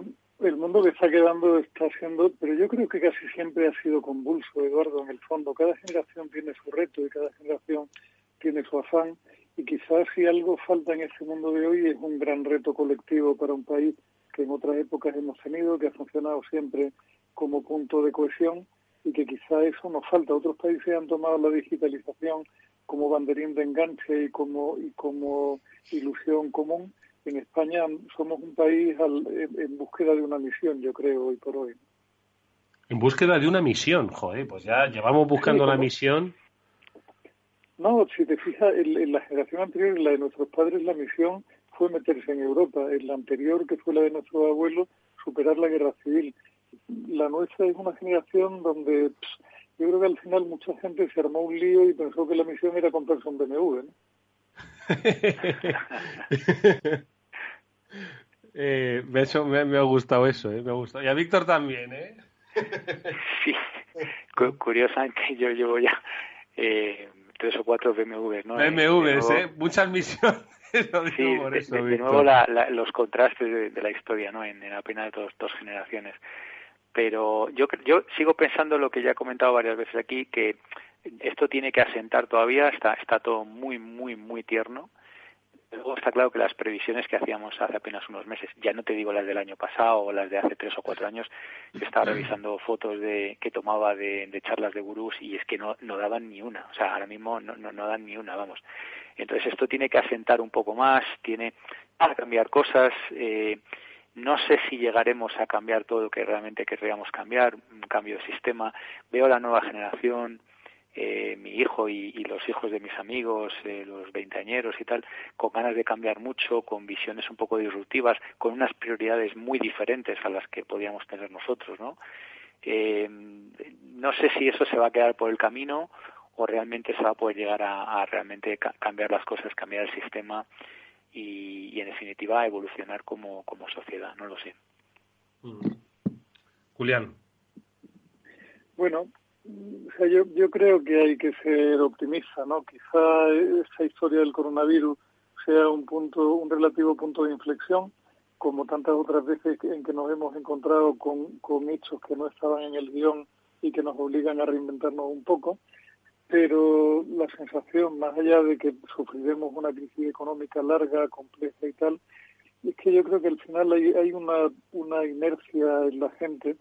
mundo que está quedando está siendo, pero yo creo que casi siempre ha sido convulso, Eduardo, en el fondo. Cada generación tiene su reto y cada generación tiene su afán. Y quizás si algo falta en este mundo de hoy es un gran reto colectivo para un país que en otras épocas hemos tenido, que ha funcionado siempre como punto de cohesión y que quizá eso nos falta. Otros países han tomado la digitalización como banderín de enganche y como, y como ilusión común. En España somos un país en, búsqueda de una misión, yo creo, hoy por hoy. En búsqueda de una misión, joder, pues ya llevamos buscando la misión. No, si te fijas, en, en, la generación anterior, en la de nuestros padres, la misión fue meterse en Europa. En la anterior, que fue la de nuestros abuelos, superar la guerra civil la nuestra es una generación donde yo creo que al final mucha gente se armó un lío y pensó que la misión era comprarse un BMW. ¿no? [laughs] eh, eso, me, ha gustado eso, ¿eh? me ha gustado. Y a Víctor también, ¿eh? [laughs] sí, curiosamente yo llevo ya eh, tres o cuatro BMWs, ¿no? BMWs, ¿eh? Muchas misiones. [laughs] sí, por eso, de, nuevo la, los contrastes de, la historia, ¿no? En, apenas dos, dos generaciones pero yo, yo sigo pensando lo que ya he comentado varias veces aquí, que esto tiene que asentar todavía, está, está todo muy, muy, muy tierno. Luego está claro que las previsiones que hacíamos hace apenas unos meses, ya no te digo las del año pasado o las de hace tres o cuatro años, estaba revisando fotos de que tomaba de, charlas de gurús y es que no, daban ni una, o sea, ahora mismo no, no, no dan ni una, vamos. Entonces esto tiene que asentar un poco más, tiene que cambiar cosas. Eh, no sé si llegaremos a cambiar todo lo que realmente querríamos cambiar, un cambio de sistema. Veo la nueva generación, eh, mi hijo y, los hijos de mis amigos, eh, los veinteañeros y tal, con ganas de cambiar mucho, con visiones un poco disruptivas, con unas prioridades muy diferentes a las que podíamos tener nosotros, ¿no? Eh, no sé si eso se va a quedar por el camino o realmente se va a poder llegar a, a realmente cambiar las cosas, cambiar el sistema y, en definitiva evolucionar como, como sociedad, no lo sé. Mm. Julián. Bueno, yo, yo creo que hay que ser optimista, ¿no? Quizá esta historia del coronavirus sea un punto, un relativo punto de inflexión, como tantas otras veces en que nos hemos encontrado con, con hechos que no estaban en el guion y que nos obligan a reinventarnos un poco pero la sensación, más allá de que sufriremos una crisis económica larga, compleja y tal, es que yo creo que al final hay, una inercia en la gente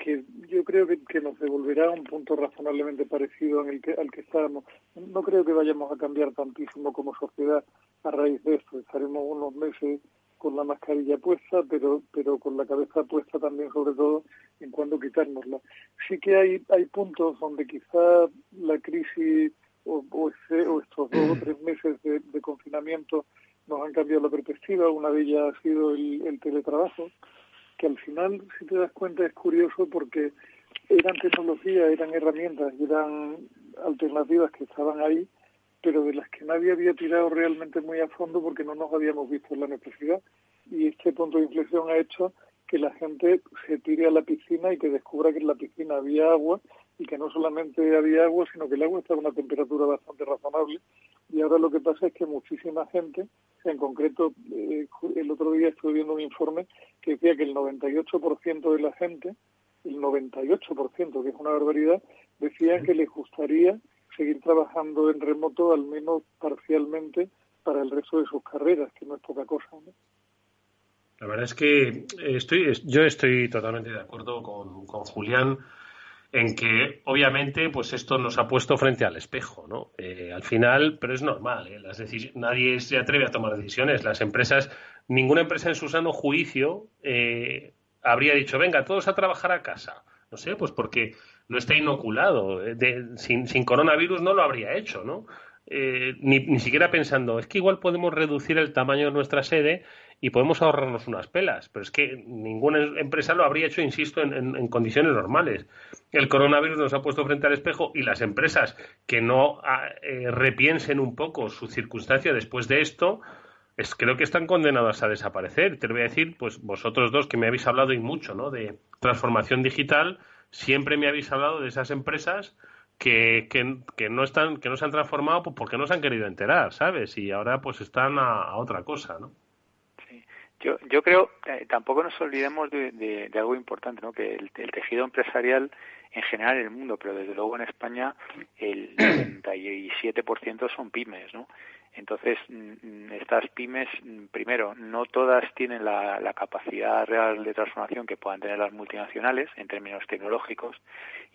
que yo creo que, nos devolverá a un punto razonablemente parecido en que, al que estábamos. No creo que vayamos a cambiar tantísimo como sociedad a raíz de esto. Estaremos unos meses con la mascarilla puesta, pero, pero con la cabeza puesta también, sobre todo, en cuándo quitárnosla. Sí que hay, hay puntos donde quizá la crisis o, o, estos dos o tres meses de, confinamiento nos han cambiado la perspectiva. Una de ellas ha sido el teletrabajo, que al final, si te das cuenta, es curioso porque eran tecnologías, eran herramientas, eran alternativas que estaban ahí pero de las que nadie había tirado realmente muy a fondo porque no nos habíamos visto en la necesidad. Y este punto de inflexión ha hecho que la gente se tire a la piscina y que descubra que en la piscina había agua y que no solamente había agua, sino que el agua está a una temperatura bastante razonable. Y ahora lo que pasa es que muchísima gente, en concreto, eh, el otro día estuve viendo un informe que decía que el 98% de la gente, el 98%, que es una barbaridad, decía que les gustaría seguir trabajando en remoto, al menos parcialmente, para el resto de sus carreras, que no es poca cosa. La verdad es que estoy, yo estoy totalmente de acuerdo con, con Julián en que obviamente pues esto nos ha puesto frente al espejo, ¿no? Eh, al final, pero es normal, ¿eh? Las nadie se atreve a tomar decisiones. Las empresas, ninguna empresa en su sano juicio eh, habría dicho, venga, todos a trabajar a casa. No sé, pues porque no está inoculado. Eh, sin, sin, coronavirus no lo habría hecho, ¿no? Eh, ni, ni, siquiera pensando, es que igual podemos reducir el tamaño de nuestra sede y podemos ahorrarnos unas pelas. Pero es que ninguna empresa lo habría hecho, insisto, en, condiciones normales. El coronavirus nos ha puesto frente al espejo y las empresas que no ah, eh, repiensen un poco su circunstancia después de esto, es, creo que están condenadas a desaparecer. Te lo voy a decir, pues vosotros dos que me habéis hablado y mucho, ¿no? De transformación digital, siempre me habéis hablado de esas empresas que, que, no están, que no se han transformado porque no se han querido enterar, ¿sabes? Y ahora pues están a, otra cosa, ¿no? Yo, yo creo, eh, tampoco nos olvidemos de, de, algo importante, ¿no? Que el, el, tejido empresarial en general en el mundo, pero desde luego en España el [clears throat] 97% son pymes, ¿no? Entonces, mm, estas pymes, mm, primero, no todas tienen la, capacidad real de transformación que puedan tener las multinacionales en términos tecnológicos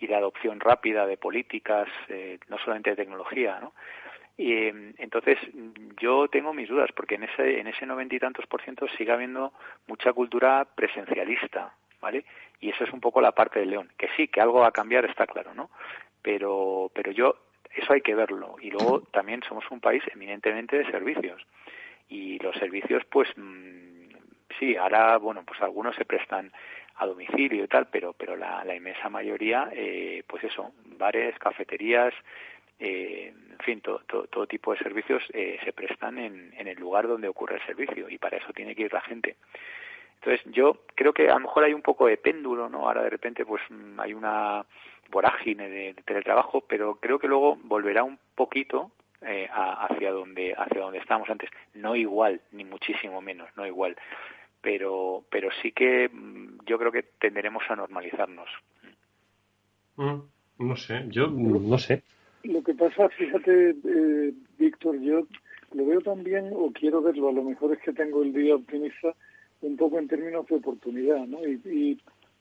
y de adopción rápida de políticas, eh, no solamente de tecnología, ¿no? Y entonces yo tengo mis dudas porque en ese en ese noventa y tantos por ciento sigue habiendo mucha cultura presencialista, ¿vale? Y eso es un poco la parte del león, que sí, que algo va a cambiar está claro, ¿no? Pero pero yo eso hay que verlo. Y luego también somos un país eminentemente de servicios. Y los servicios, pues, mm, sí, ahora, bueno, pues algunos se prestan a domicilio y tal, pero, pero la, inmensa mayoría, eh, pues eso, bares, cafeterías, eh, en fin, todo tipo de servicios eh, se prestan en, el lugar donde ocurre el servicio y para eso tiene que ir la gente. Entonces, yo creo que a lo mejor hay un poco de péndulo, ¿no? Ahora de repente, pues mm, hay una vorágine de, teletrabajo, pero creo que luego volverá un poquito eh, hacia donde hacia donde estábamos antes. No igual, ni muchísimo menos, no igual, pero pero sí que mm, yo creo que tenderemos a normalizarnos. Mm, no sé, yo no sé. Lo que pasa, fíjate, eh, Víctor, yo lo veo también, o quiero verlo, a lo mejor es que tengo el día optimista, un poco en términos de oportunidad, ¿no? y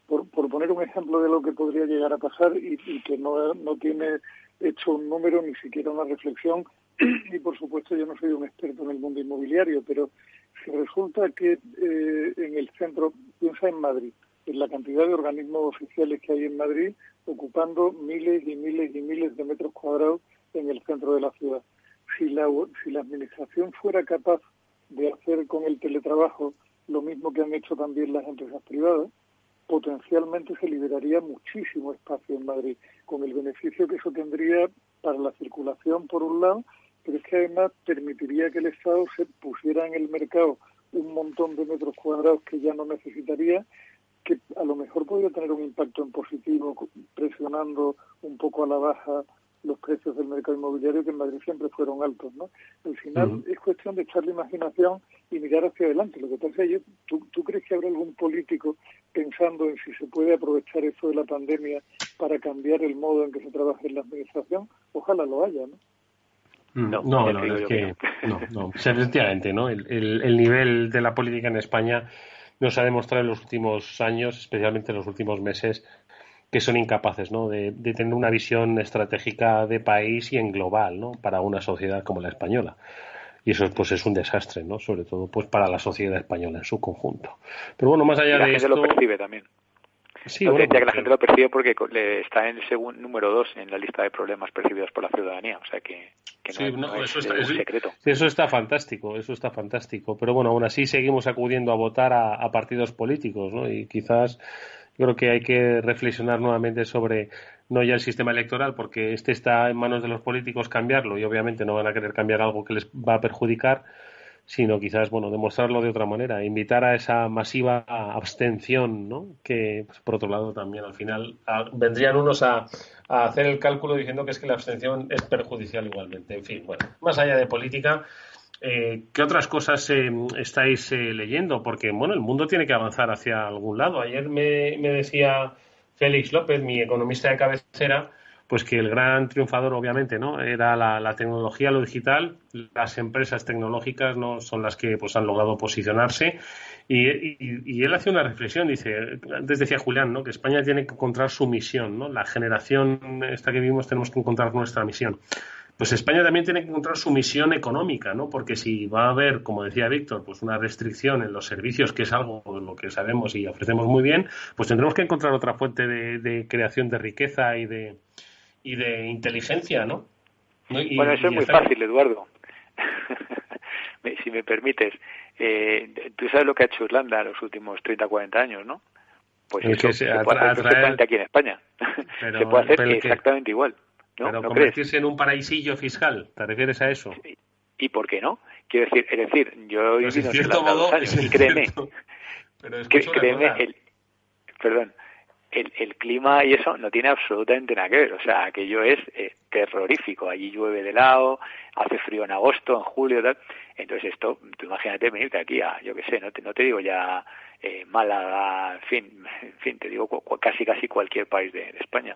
por, poner un ejemplo de lo que podría llegar a pasar y, que no, no tiene hecho un número ni siquiera una reflexión [clears throat] y por supuesto yo no soy un experto en el mundo inmobiliario, pero si resulta que eh, en el centro, piensa en Madrid, en la cantidad de organismos oficiales que hay en Madrid, ocupando miles y miles y miles de metros cuadrados en el centro de la ciudad. Si la, si la administración fuera capaz de hacer con el teletrabajo lo mismo que han hecho también las empresas privadas, potencialmente se liberaría muchísimo espacio en Madrid, con el beneficio que eso tendría para la circulación por un lado, pero es que además permitiría que el Estado se pusiera en el mercado un montón de metros cuadrados que ya no necesitaría, que a lo mejor podría tener un impacto en positivo, presionando un poco a la baja los precios del mercado inmobiliario que en Madrid siempre fueron altos, ¿no? Al final es cuestión de echar la imaginación y mirar hacia adelante. Lo que pasa es que ¿tú, ¿tú crees que habrá algún político pensando en si se puede aprovechar esto de la pandemia para cambiar el modo en que se trabaja en la administración? Ojalá lo haya, ¿no? No, no, no, es que, no, no, efectivamente, ¿no? El, el, el nivel de la política en España nos ha demostrado en los últimos años, especialmente en los últimos meses, que son incapaces ¿no? de, tener una visión estratégica de país y en global ¿no? para una sociedad como la española y eso pues es un desastre no sobre todo pues para la sociedad española en su conjunto pero bueno más allá la de gente lo percibe también Sí, que la gente lo percibe porque le está en el segundo número dos en la lista de problemas percibidos por la ciudadanía, o sea que, no, es, eso un secreto. Eso está fantástico, eso está fantástico. Pero bueno, aún así seguimos acudiendo a votar a, a partidos políticos, ¿no? Y quizás creo que hay que reflexionar nuevamente sobre no ya el sistema electoral, porque este está en manos de los políticos cambiarlo y obviamente no van a querer cambiar algo que les va a perjudicar, sino quizás, bueno, demostrarlo de otra manera, invitar a esa masiva abstención, ¿no? Que, pues, por otro lado, también al final vendrían unos a, hacer el cálculo diciendo que es que la abstención es perjudicial igualmente. En fin, bueno, más allá de política, eh, ¿Qué otras cosas eh, estáis eh, leyendo? Porque, bueno, el mundo tiene que avanzar hacia algún lado. Ayer me, decía Félix López, mi economista de cabecera, pues que el gran triunfador, obviamente, ¿no? Era la, tecnología, lo digital. Las empresas tecnológicas no son las que pues han logrado posicionarse. Y, él hace una reflexión, dice, antes decía Julián, ¿no? Que España tiene que encontrar su misión, ¿no? La generación esta que vivimos tenemos que encontrar nuestra misión pues España también tiene que encontrar su misión económica, ¿no? Porque si va a haber, como decía Víctor, pues una restricción en los servicios, que es algo lo que sabemos y ofrecemos muy bien, pues tendremos que encontrar otra fuente de, creación de riqueza y de, y de inteligencia, ¿no? bueno, eso es muy fácil, Eduardo. [laughs] si me permites, eh, tú sabes lo que ha hecho Irlanda en los últimos 30, 40 años, ¿no? Pues eso [laughs] se, puede hacer perfectamente aquí en España. se puede hacer exactamente igual. ¿no? Pero convertirse en un paraísillo fiscal, ¿te refieres a eso? ¿Y por qué no? Quiero decir, es decir, yo he vivido en dos años y créeme, créeme, el, perdón, el, el, clima y eso no tiene absolutamente nada que ver. O sea, aquello es eh, terrorífico. Allí llueve de lado, hace frío en agosto, en julio, tal. Entonces esto, tú imagínate venirte aquí a, yo qué sé, no te, no te digo ya eh, Málaga, en fin, en fin, te digo casi casi cualquier país de, España.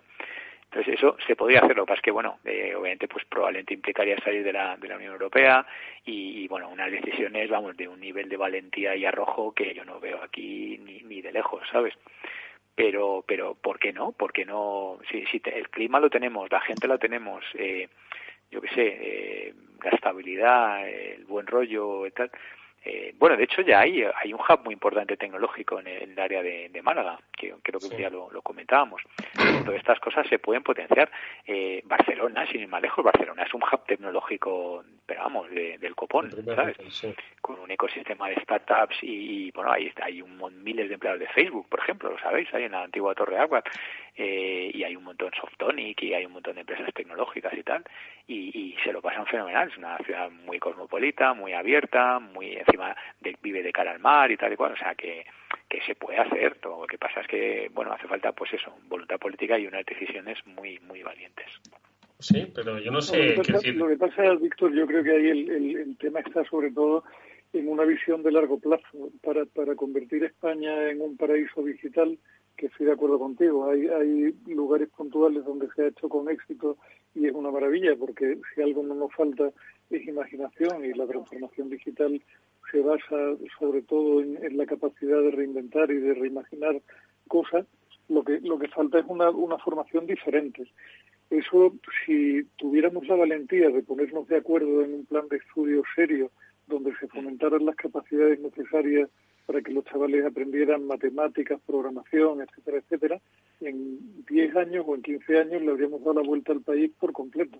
Entonces eso se podría hacer, lo que pasa es que, bueno, eh, obviamente pues probablemente implicaría salir de la, de la Unión Europea y, bueno, unas decisiones, vamos, de un nivel de valentía y arrojo que yo no veo aquí ni, ni de lejos, ¿sabes? Pero pero ¿por qué no? ¿Por qué no? Si, si el clima lo tenemos, la gente lo tenemos, eh, yo qué sé, eh, la estabilidad, el buen rollo y tal, eh, bueno, de hecho ya hay, hay un hub muy importante tecnológico en el, área de, Málaga, que creo que un día lo, comentábamos. Todas estas cosas se pueden potenciar. Eh, Barcelona, sin ir más lejos, Barcelona es un hub tecnológico, pero vamos, del copón, ¿sabes? Con un ecosistema de startups y, bueno, ahí está, hay un, miles de empleados de Facebook, por ejemplo, lo sabéis, ahí en la antigua Torre Agua. Eh, y hay un montón Softonic y hay un montón de empresas tecnológicas y tal, y, y se lo pasan fenomenal. Es una ciudad muy cosmopolita, muy abierta, muy encima de, vive de cara al mar y tal y cual, o sea que, que se puede hacer. Todo lo que pasa es que, bueno, hace falta, pues eso, voluntad política y unas decisiones muy, muy valientes. Sí, pero yo no sé. lo, que pasa, lo, que pasa, Víctor, yo creo que ahí el, el, el tema está sobre todo en una visión de largo plazo para, para convertir España en un paraíso digital que estoy de acuerdo contigo. Hay, hay lugares puntuales donde se ha hecho con éxito y es una maravilla porque si algo no nos falta es imaginación y la transformación digital se basa sobre todo en, la capacidad de reinventar y de reimaginar cosas. Lo que, lo que falta es una, una formación diferente. Eso, si tuviéramos la valentía de ponernos de acuerdo en un plan de estudio serio donde se fomentaran las capacidades necesarias para que los chavales aprendieran matemáticas, programación, etcétera, etcétera, en 10 años o en 15 años le habríamos dado la vuelta al país por completo.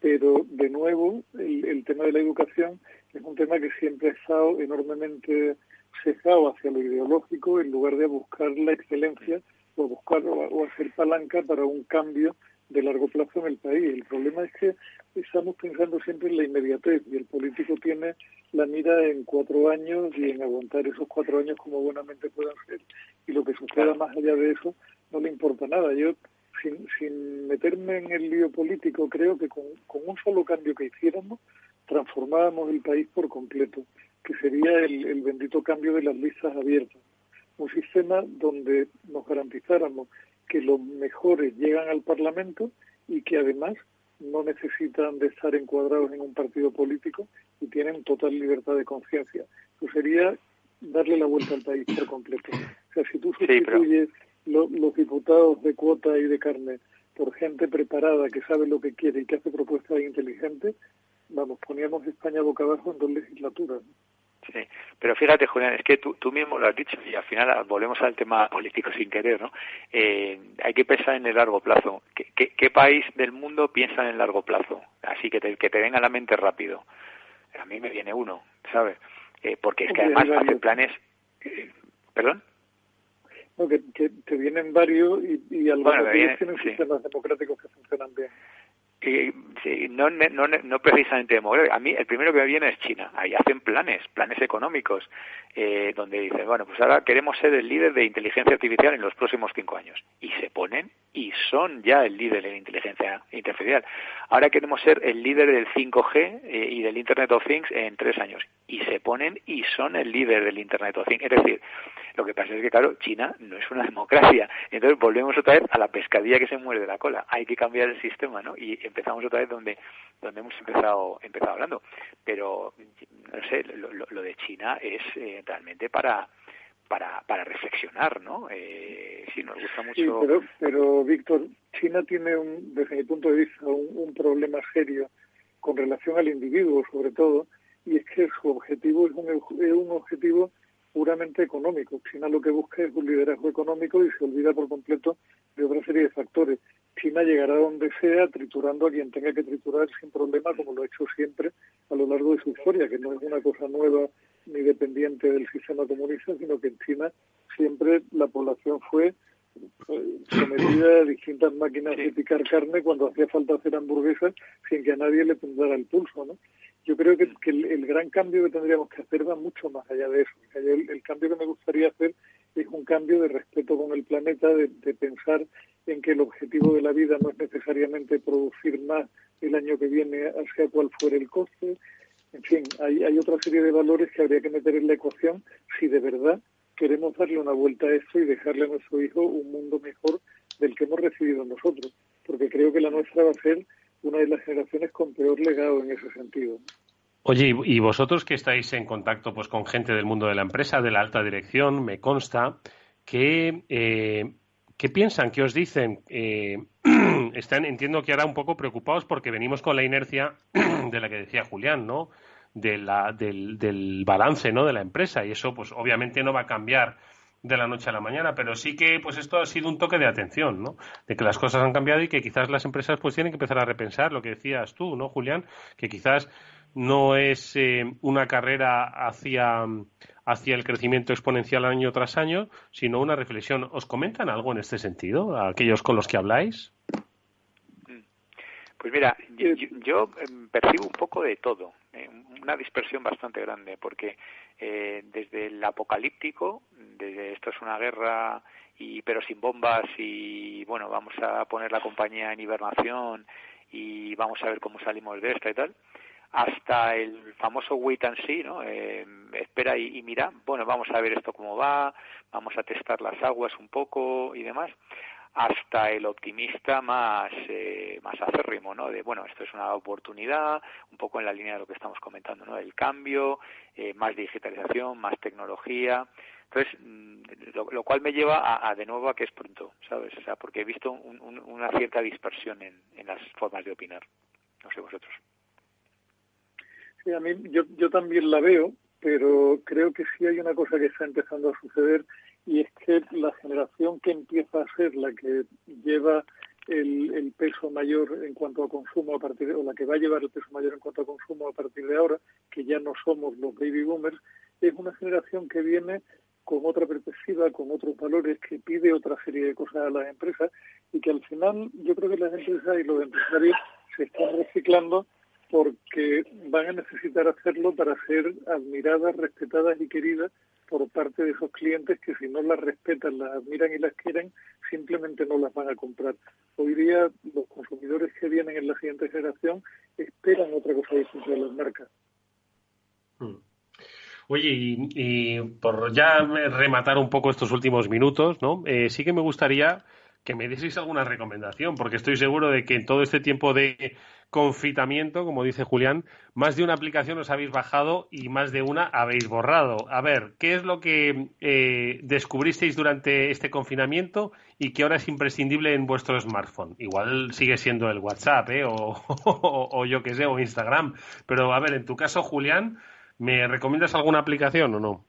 Pero, de nuevo, el, tema de la educación es un tema que siempre ha estado enormemente sesgado hacia lo ideológico en lugar de buscar la excelencia o buscar o hacer palanca para un cambio de largo plazo en el país. El problema es que estamos pensando siempre en la inmediatez y el político tiene la mira en cuatro años y en aguantar esos cuatro años como buenamente puedan ser. Y lo que suceda más allá de eso no le importa nada. Yo, sin, sin meterme en el lío político, creo que con, con un solo cambio que hiciéramos, transformábamos el país por completo, que sería el, el bendito cambio de las listas abiertas. Un sistema donde nos garantizáramos que los mejores llegan al Parlamento y que además no necesitan de estar encuadrados en un partido político y tienen total libertad de conciencia. Eso sería darle la vuelta al país por completo. O sea, si tú sustituyes los diputados de cuota y de carne por gente preparada que sabe lo que quiere y que hace propuestas inteligentes, vamos, poníamos España boca abajo en dos legislaturas. Sí, pero fíjate, Julián, es que tú, tú mismo lo has dicho y al final volvemos al tema político sin querer, ¿no? Eh, hay que pensar en el largo plazo. ¿Qué, qué, país del mundo piensa en el largo plazo? Así que te, que te venga a la mente rápido. A mí me viene uno, ¿sabes? Eh, porque es que además hacen planes. Eh, ¿Perdón? No, que, que, te vienen varios y, y algunos bueno, vienen, tienen sistemas democráticos que funcionan bien no, no, no precisamente A mí el primero que me viene es China. Ahí hacen planes, planes económicos, eh, donde dicen, bueno, pues ahora queremos ser el líder de inteligencia artificial en los próximos cinco años. Y se ponen y son ya el líder de inteligencia artificial. Ahora queremos ser el líder del 5G eh, y del Internet of Things en tres años. Y se ponen y son el líder del Internet of Things. Es decir, lo que pasa es que, claro, China no es una [laughs] democracia. Entonces volvemos otra vez a la pescadilla que se muere de la cola. Hay que cambiar el sistema, ¿no? Y empezamos otra vez donde, donde hemos empezado, empezado hablando. Pero, no sé, lo, de China es eh, realmente para para, para reflexionar, ¿no? Eh, sí, nos gusta mucho. Sí, pero, pero Víctor, China tiene, un, desde mi punto de vista, un, problema serio con relación al individuo, sobre todo, y es que su objetivo es un, es un objetivo puramente económico. China lo que busca es un liderazgo económico y se olvida por completo de otra serie de factores. China llegará donde sea triturando a quien tenga que triturar sin problema, como lo ha hecho siempre a lo largo de su historia, que no es una cosa nueva ni dependiente del sistema comunista, sino que en China siempre la población fue eh, sometida a distintas máquinas de picar carne cuando hacía falta hacer hamburguesas sin que a nadie le temblara el pulso, ¿no? Yo creo que, el, gran cambio que tendríamos que hacer va mucho más allá de eso. El, cambio que me gustaría hacer es un cambio de respeto con el planeta, de, pensar en que el objetivo de la vida no es necesariamente producir más el año que viene, sea cual fuera el coste. En fin, hay, otra serie de valores que habría que meter en la ecuación si de verdad queremos darle una vuelta a esto y dejarle a nuestro hijo un mundo mejor del que hemos recibido nosotros, porque creo que la nuestra va a ser una de las generaciones con peor legado en ese sentido. Oye, y vosotros que estáis en contacto pues con gente del mundo de la empresa, de la alta dirección, me consta que eh, ¿qué piensan? ¿Qué os dicen? Eh, [clears throat] están, entiendo que ahora un poco preocupados porque venimos con la inercia [clears throat] de la que decía Julián, ¿no? De la, del, del balance, ¿no? De la empresa y eso, pues obviamente no va a cambiar de la noche a la mañana, pero sí que pues esto ha sido un toque de atención, ¿no? De que las cosas han cambiado y que quizás las empresas pues tienen que empezar a repensar lo que decías tú, ¿no, Julián? Que quizás no es eh, una carrera hacia, hacia el crecimiento exponencial año tras año, sino una reflexión. ¿Os comentan algo en este sentido, aquellos con los que habláis? Pues mira, yo, em, percibo un poco de todo, eh, una dispersión bastante grande, porque eh, desde el apocalíptico, desde esto es una guerra y pero sin bombas y bueno vamos a poner la compañía en hibernación y vamos a ver cómo salimos de esta y tal, hasta el famoso wait and see, ¿no? Eh, espera y, mira, bueno, vamos a ver esto cómo va, vamos a testar las aguas un poco y demás hasta el optimista más, eh, más acérrimo, ¿no? De, bueno, esto es una oportunidad, un poco en la línea de lo que estamos comentando, ¿no? El cambio, eh, más digitalización, más tecnología. Entonces, mm, lo, cual me lleva a, de nuevo a que es pronto, ¿sabes? O sea, porque he visto una cierta dispersión en, en las formas de opinar. No sé vosotros. A mí, yo, yo también la veo, pero creo que sí hay una cosa que está empezando a suceder y es que la generación que empieza a ser la que lleva el, peso mayor en cuanto a consumo a partir de, o la que va a llevar el peso mayor en cuanto a consumo a partir de ahora, que ya no somos los baby boomers, es una generación que viene con otra perspectiva, con otros valores, que pide otra serie de cosas a las empresas y que al final yo creo que las empresas y los empresarios se están reciclando porque van a necesitar hacerlo para ser admiradas, respetadas y queridas por parte de esos clientes que si no las respetan, las admiran y las quieren, simplemente no las van a comprar. Hoy día los consumidores que vienen en la siguiente generación esperan otra cosa distinta de las marcas. Hmm. Oye, y, por ya rematar un poco estos últimos minutos, ¿no? Eh, sí que me gustaría que me dieseis alguna recomendación, porque estoy seguro de que en todo este tiempo de confitamiento, como dice Julián, más de una aplicación os habéis bajado y más de una habéis borrado. A ver, ¿qué es lo que eh, descubristeis durante este confinamiento y que ahora es imprescindible en vuestro smartphone? Igual sigue siendo el WhatsApp, ¿eh? o, [laughs] o yo qué sé, o Instagram. Pero a ver, en tu caso, Julián, ¿me recomiendas alguna aplicación o no?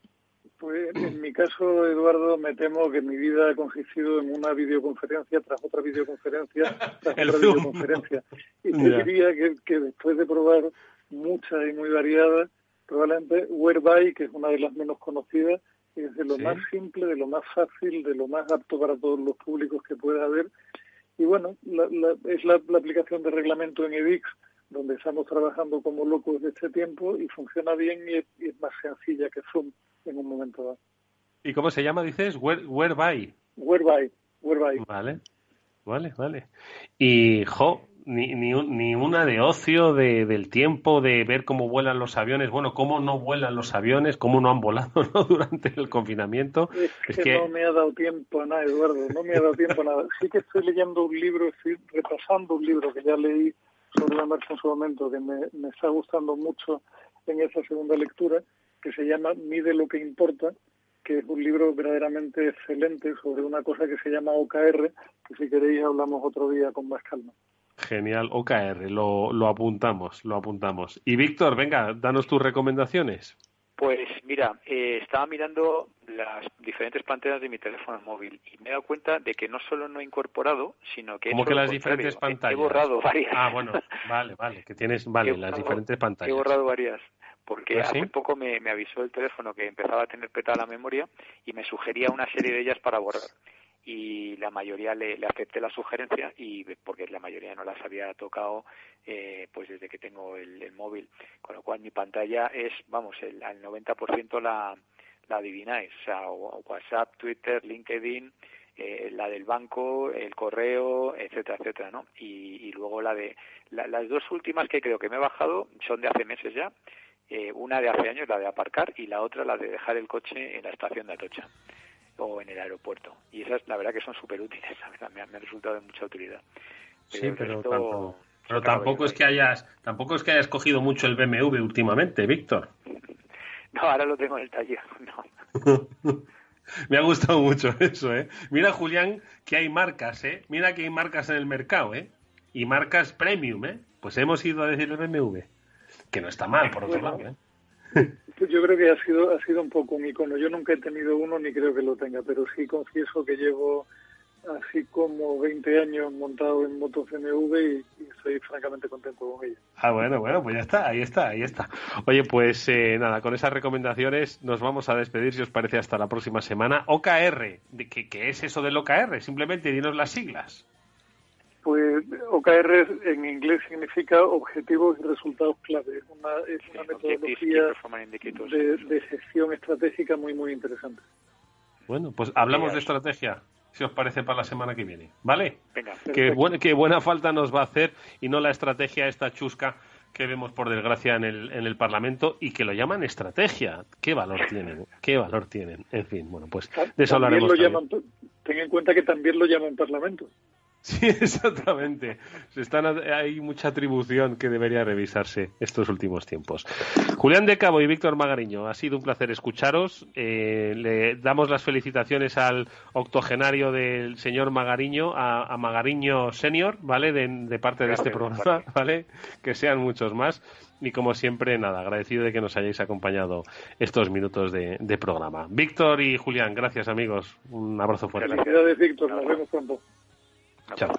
Pues en mi caso, Eduardo, me temo que mi vida ha consistido en una videoconferencia tras otra videoconferencia [laughs] tras otra videoconferencia. Y te diría que, después de probar muchas y muy variadas, probablemente Whereby, que es una de las menos conocidas, es de lo más simple, de lo más fácil, de lo más apto para todos los públicos que pueda haber. Y bueno, es la, aplicación de reglamento en EDIX, donde estamos trabajando como locos desde este tiempo y funciona bien y es más sencilla que Zoom en un momento dado. ¿Y cómo se llama, dices? Whereby. Whereby. Whereby. Vale, vale, vale. Y, jo, ni, ni, ni una de ocio, de, del tiempo, de ver cómo vuelan los aviones. Bueno, cómo no vuelan los aviones, cómo no han volado [laughs] ¿no? durante el confinamiento. Es que, no me ha dado tiempo a nada, Eduardo, no me ha dado tiempo a nada. Sí que estoy leyendo un libro, estoy repasando un libro que ya leí sobre la marcha en su momento, que me, está gustando mucho en esa segunda lectura, que se llama Mide lo que importa, que es un libro verdaderamente excelente sobre una cosa que se llama OKR, que si queréis hablamos otro día con más calma. Genial, OKR, lo, lo apuntamos, lo apuntamos. Y Víctor, venga, danos tus recomendaciones. Pues mira, eh, estaba mirando las diferentes pantallas de mi teléfono móvil y me he dado cuenta de que no solo no he incorporado, sino que he ¿Cómo hecho que las diferentes contrario. pantallas? He borrado varias. Ah, bueno, vale, vale, que tienes, vale, las diferentes pantallas. He borrado varias, porque ¿Ah, sí? hace poco me, me avisó el teléfono que empezaba a tener petada la memoria y me sugería una serie de ellas para borrar. Y la mayoría le, le acepté la sugerencia y porque la mayoría no las había tocado eh, pues desde que tengo el, el móvil. Con lo cual mi pantalla es, vamos, el, al 90% la, la adivináis. O sea, WhatsApp, Twitter, LinkedIn, eh, la del banco, el correo, etcétera, etcétera, ¿no? Y, y luego la de la- las dos últimas que creo que me he bajado son de hace meses ya. Eh, una de hace años, la de aparcar, y la otra la de dejar el coche en la estación de Atocha o en el aeropuerto. Y esas, la verdad, que son súper útiles. [laughs] Me, han- resultado de mucha utilidad. Sí, pero, resto- tampoco, pero es que hayas, tampoco es que hayas cogido mucho el BMW últimamente, Víctor. [laughs] No, ahora lo tengo en el taller. [laughs] No. Me ha gustado mucho eso, ¿eh? Mira, Julián, que hay marcas, ¿eh? Mira que hay marcas en el mercado, ¿eh? Y marcas premium, ¿eh? Pues hemos ido a decir el BMW. Que no está mal, por otro lado, ¿eh? [laughs] Yo creo que ha sido ha sido un poco un icono. Yo nunca he tenido uno ni creo que lo tenga, pero sí confieso que llevo así como 20 años montado en motos BMW y, y estoy francamente contento con ella. Ah, bueno, bueno, pues ya está, ahí está, ahí está. Oye, pues eh, nada, con esas recomendaciones nos vamos a despedir, si os parece, hasta la próxima semana. OKR, ¿de ¿qué, qué es eso del OKR? Simplemente dinos las siglas. Pues OKR en inglés significa objetivos y resultados clave. Es una, es una metodología de, de gestión estratégica muy, muy interesante. Bueno, pues hablamos de estrategia, si os parece, para la semana que viene. ¿Vale? Venga. Qué, buen- qué buena falta nos va a hacer y no la estrategia esta chusca que vemos por desgracia en el, en el Parlamento y que lo llaman estrategia. ¿Qué valor tienen? ¿Qué valor tienen? En fin, bueno, pues de eso También hablaremos. lo llaman, ten en cuenta que también lo llaman Parlamento. Sí, [laughs] exactamente. Se están, hay mucha atribución que debería revisarse estos últimos tiempos. Julián de Cabo y Víctor Magariño, ha sido un placer escucharos. Eh, le damos las felicitaciones al octogenario del señor Magariño, a, a Magariño Senior, ¿vale? De, de parte de este programa, [laughs] ¿vale? Que sean muchos más. Y como siempre, nada, agradecido de que nos hayáis acompañado estos minutos de, de programa. Víctor y Julián, gracias amigos. Un abrazo fuerte. Felicidades, Víctor. Nos vemos pronto. Chao.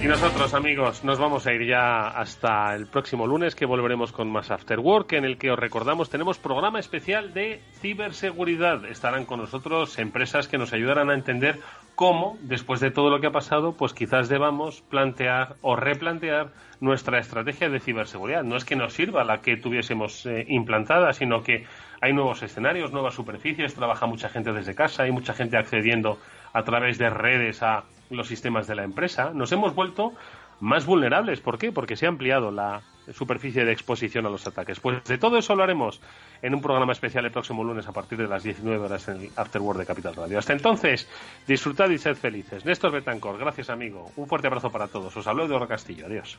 Y nosotros, amigos, nos vamos a ir ya hasta el próximo lunes, que volveremos con más After Work, en el que os recordamos tenemos programa especial de ciberseguridad. Estarán con nosotros empresas que nos ayudarán a entender cómo, después de todo lo que ha pasado, pues quizás debamos plantear o replantear nuestra estrategia de ciberseguridad. No es que nos sirva la que tuviésemos eh, implantada, sino que hay nuevos escenarios, nuevas superficies, trabaja mucha gente desde casa, hay mucha gente accediendo a través de redes a los sistemas de la empresa. Nos hemos vuelto más vulnerables. ¿Por qué? Porque se ha ampliado la superficie de exposición a los ataques. Pues de todo eso hablaremos en un programa especial el próximo lunes a partir de las 19 horas en el Afterword de Capital Radio. Hasta entonces, disfrutad y sed felices. Néstor Betancor, gracias amigo. Un fuerte abrazo para todos. Os habló Eduardo Castillo. Adiós.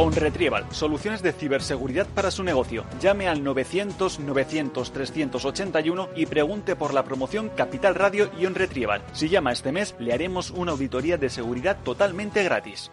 OnRetrieval, soluciones de ciberseguridad para su negocio. Llame al 900 900 381 y pregunte por la promoción Capital Radio y OnRetrieval. Si llama este mes, le haremos una auditoría de seguridad totalmente gratis.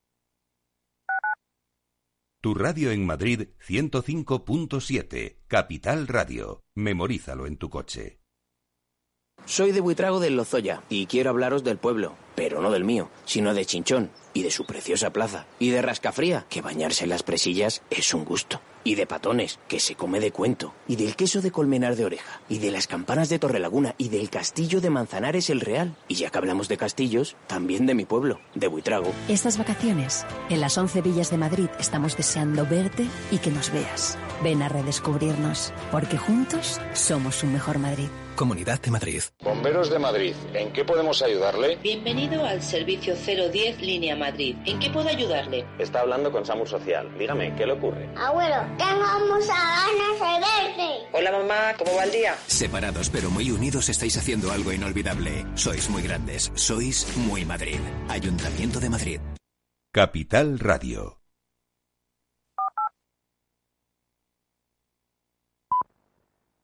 Tu radio en Madrid 105.7, Capital Radio. Memorízalo en tu coche. Soy de Buitrago del Lozoya y quiero hablaros del pueblo, pero no del mío, sino de Chinchón y de su preciosa plaza y de Rascafría, que bañarse en las presillas es un gusto y de patones, que se come de cuento, y del queso de colmenar de oreja, y de las campanas de Torrelaguna, y del castillo de Manzanares el Real. Y ya que hablamos de castillos, también de mi pueblo, de Buitrago. Estas vacaciones, en las 11 villas de Madrid, estamos deseando verte y que nos veas. Ven a redescubrirnos, porque juntos somos un mejor Madrid. Comunidad de Madrid. Bomberos de Madrid, ¿en qué podemos ayudarle? Bienvenido al servicio 010 Línea Madrid. ¿En qué puedo ayudarle? Está hablando con Samu Social. Dígame, ¿qué le ocurre? Abuelo, tengo muchas ganas de verte. Hola mamá, ¿cómo va el día? Separados pero muy unidos estáis haciendo algo inolvidable. Sois muy grandes, sois muy Madrid. Ayuntamiento de Madrid. Capital Radio.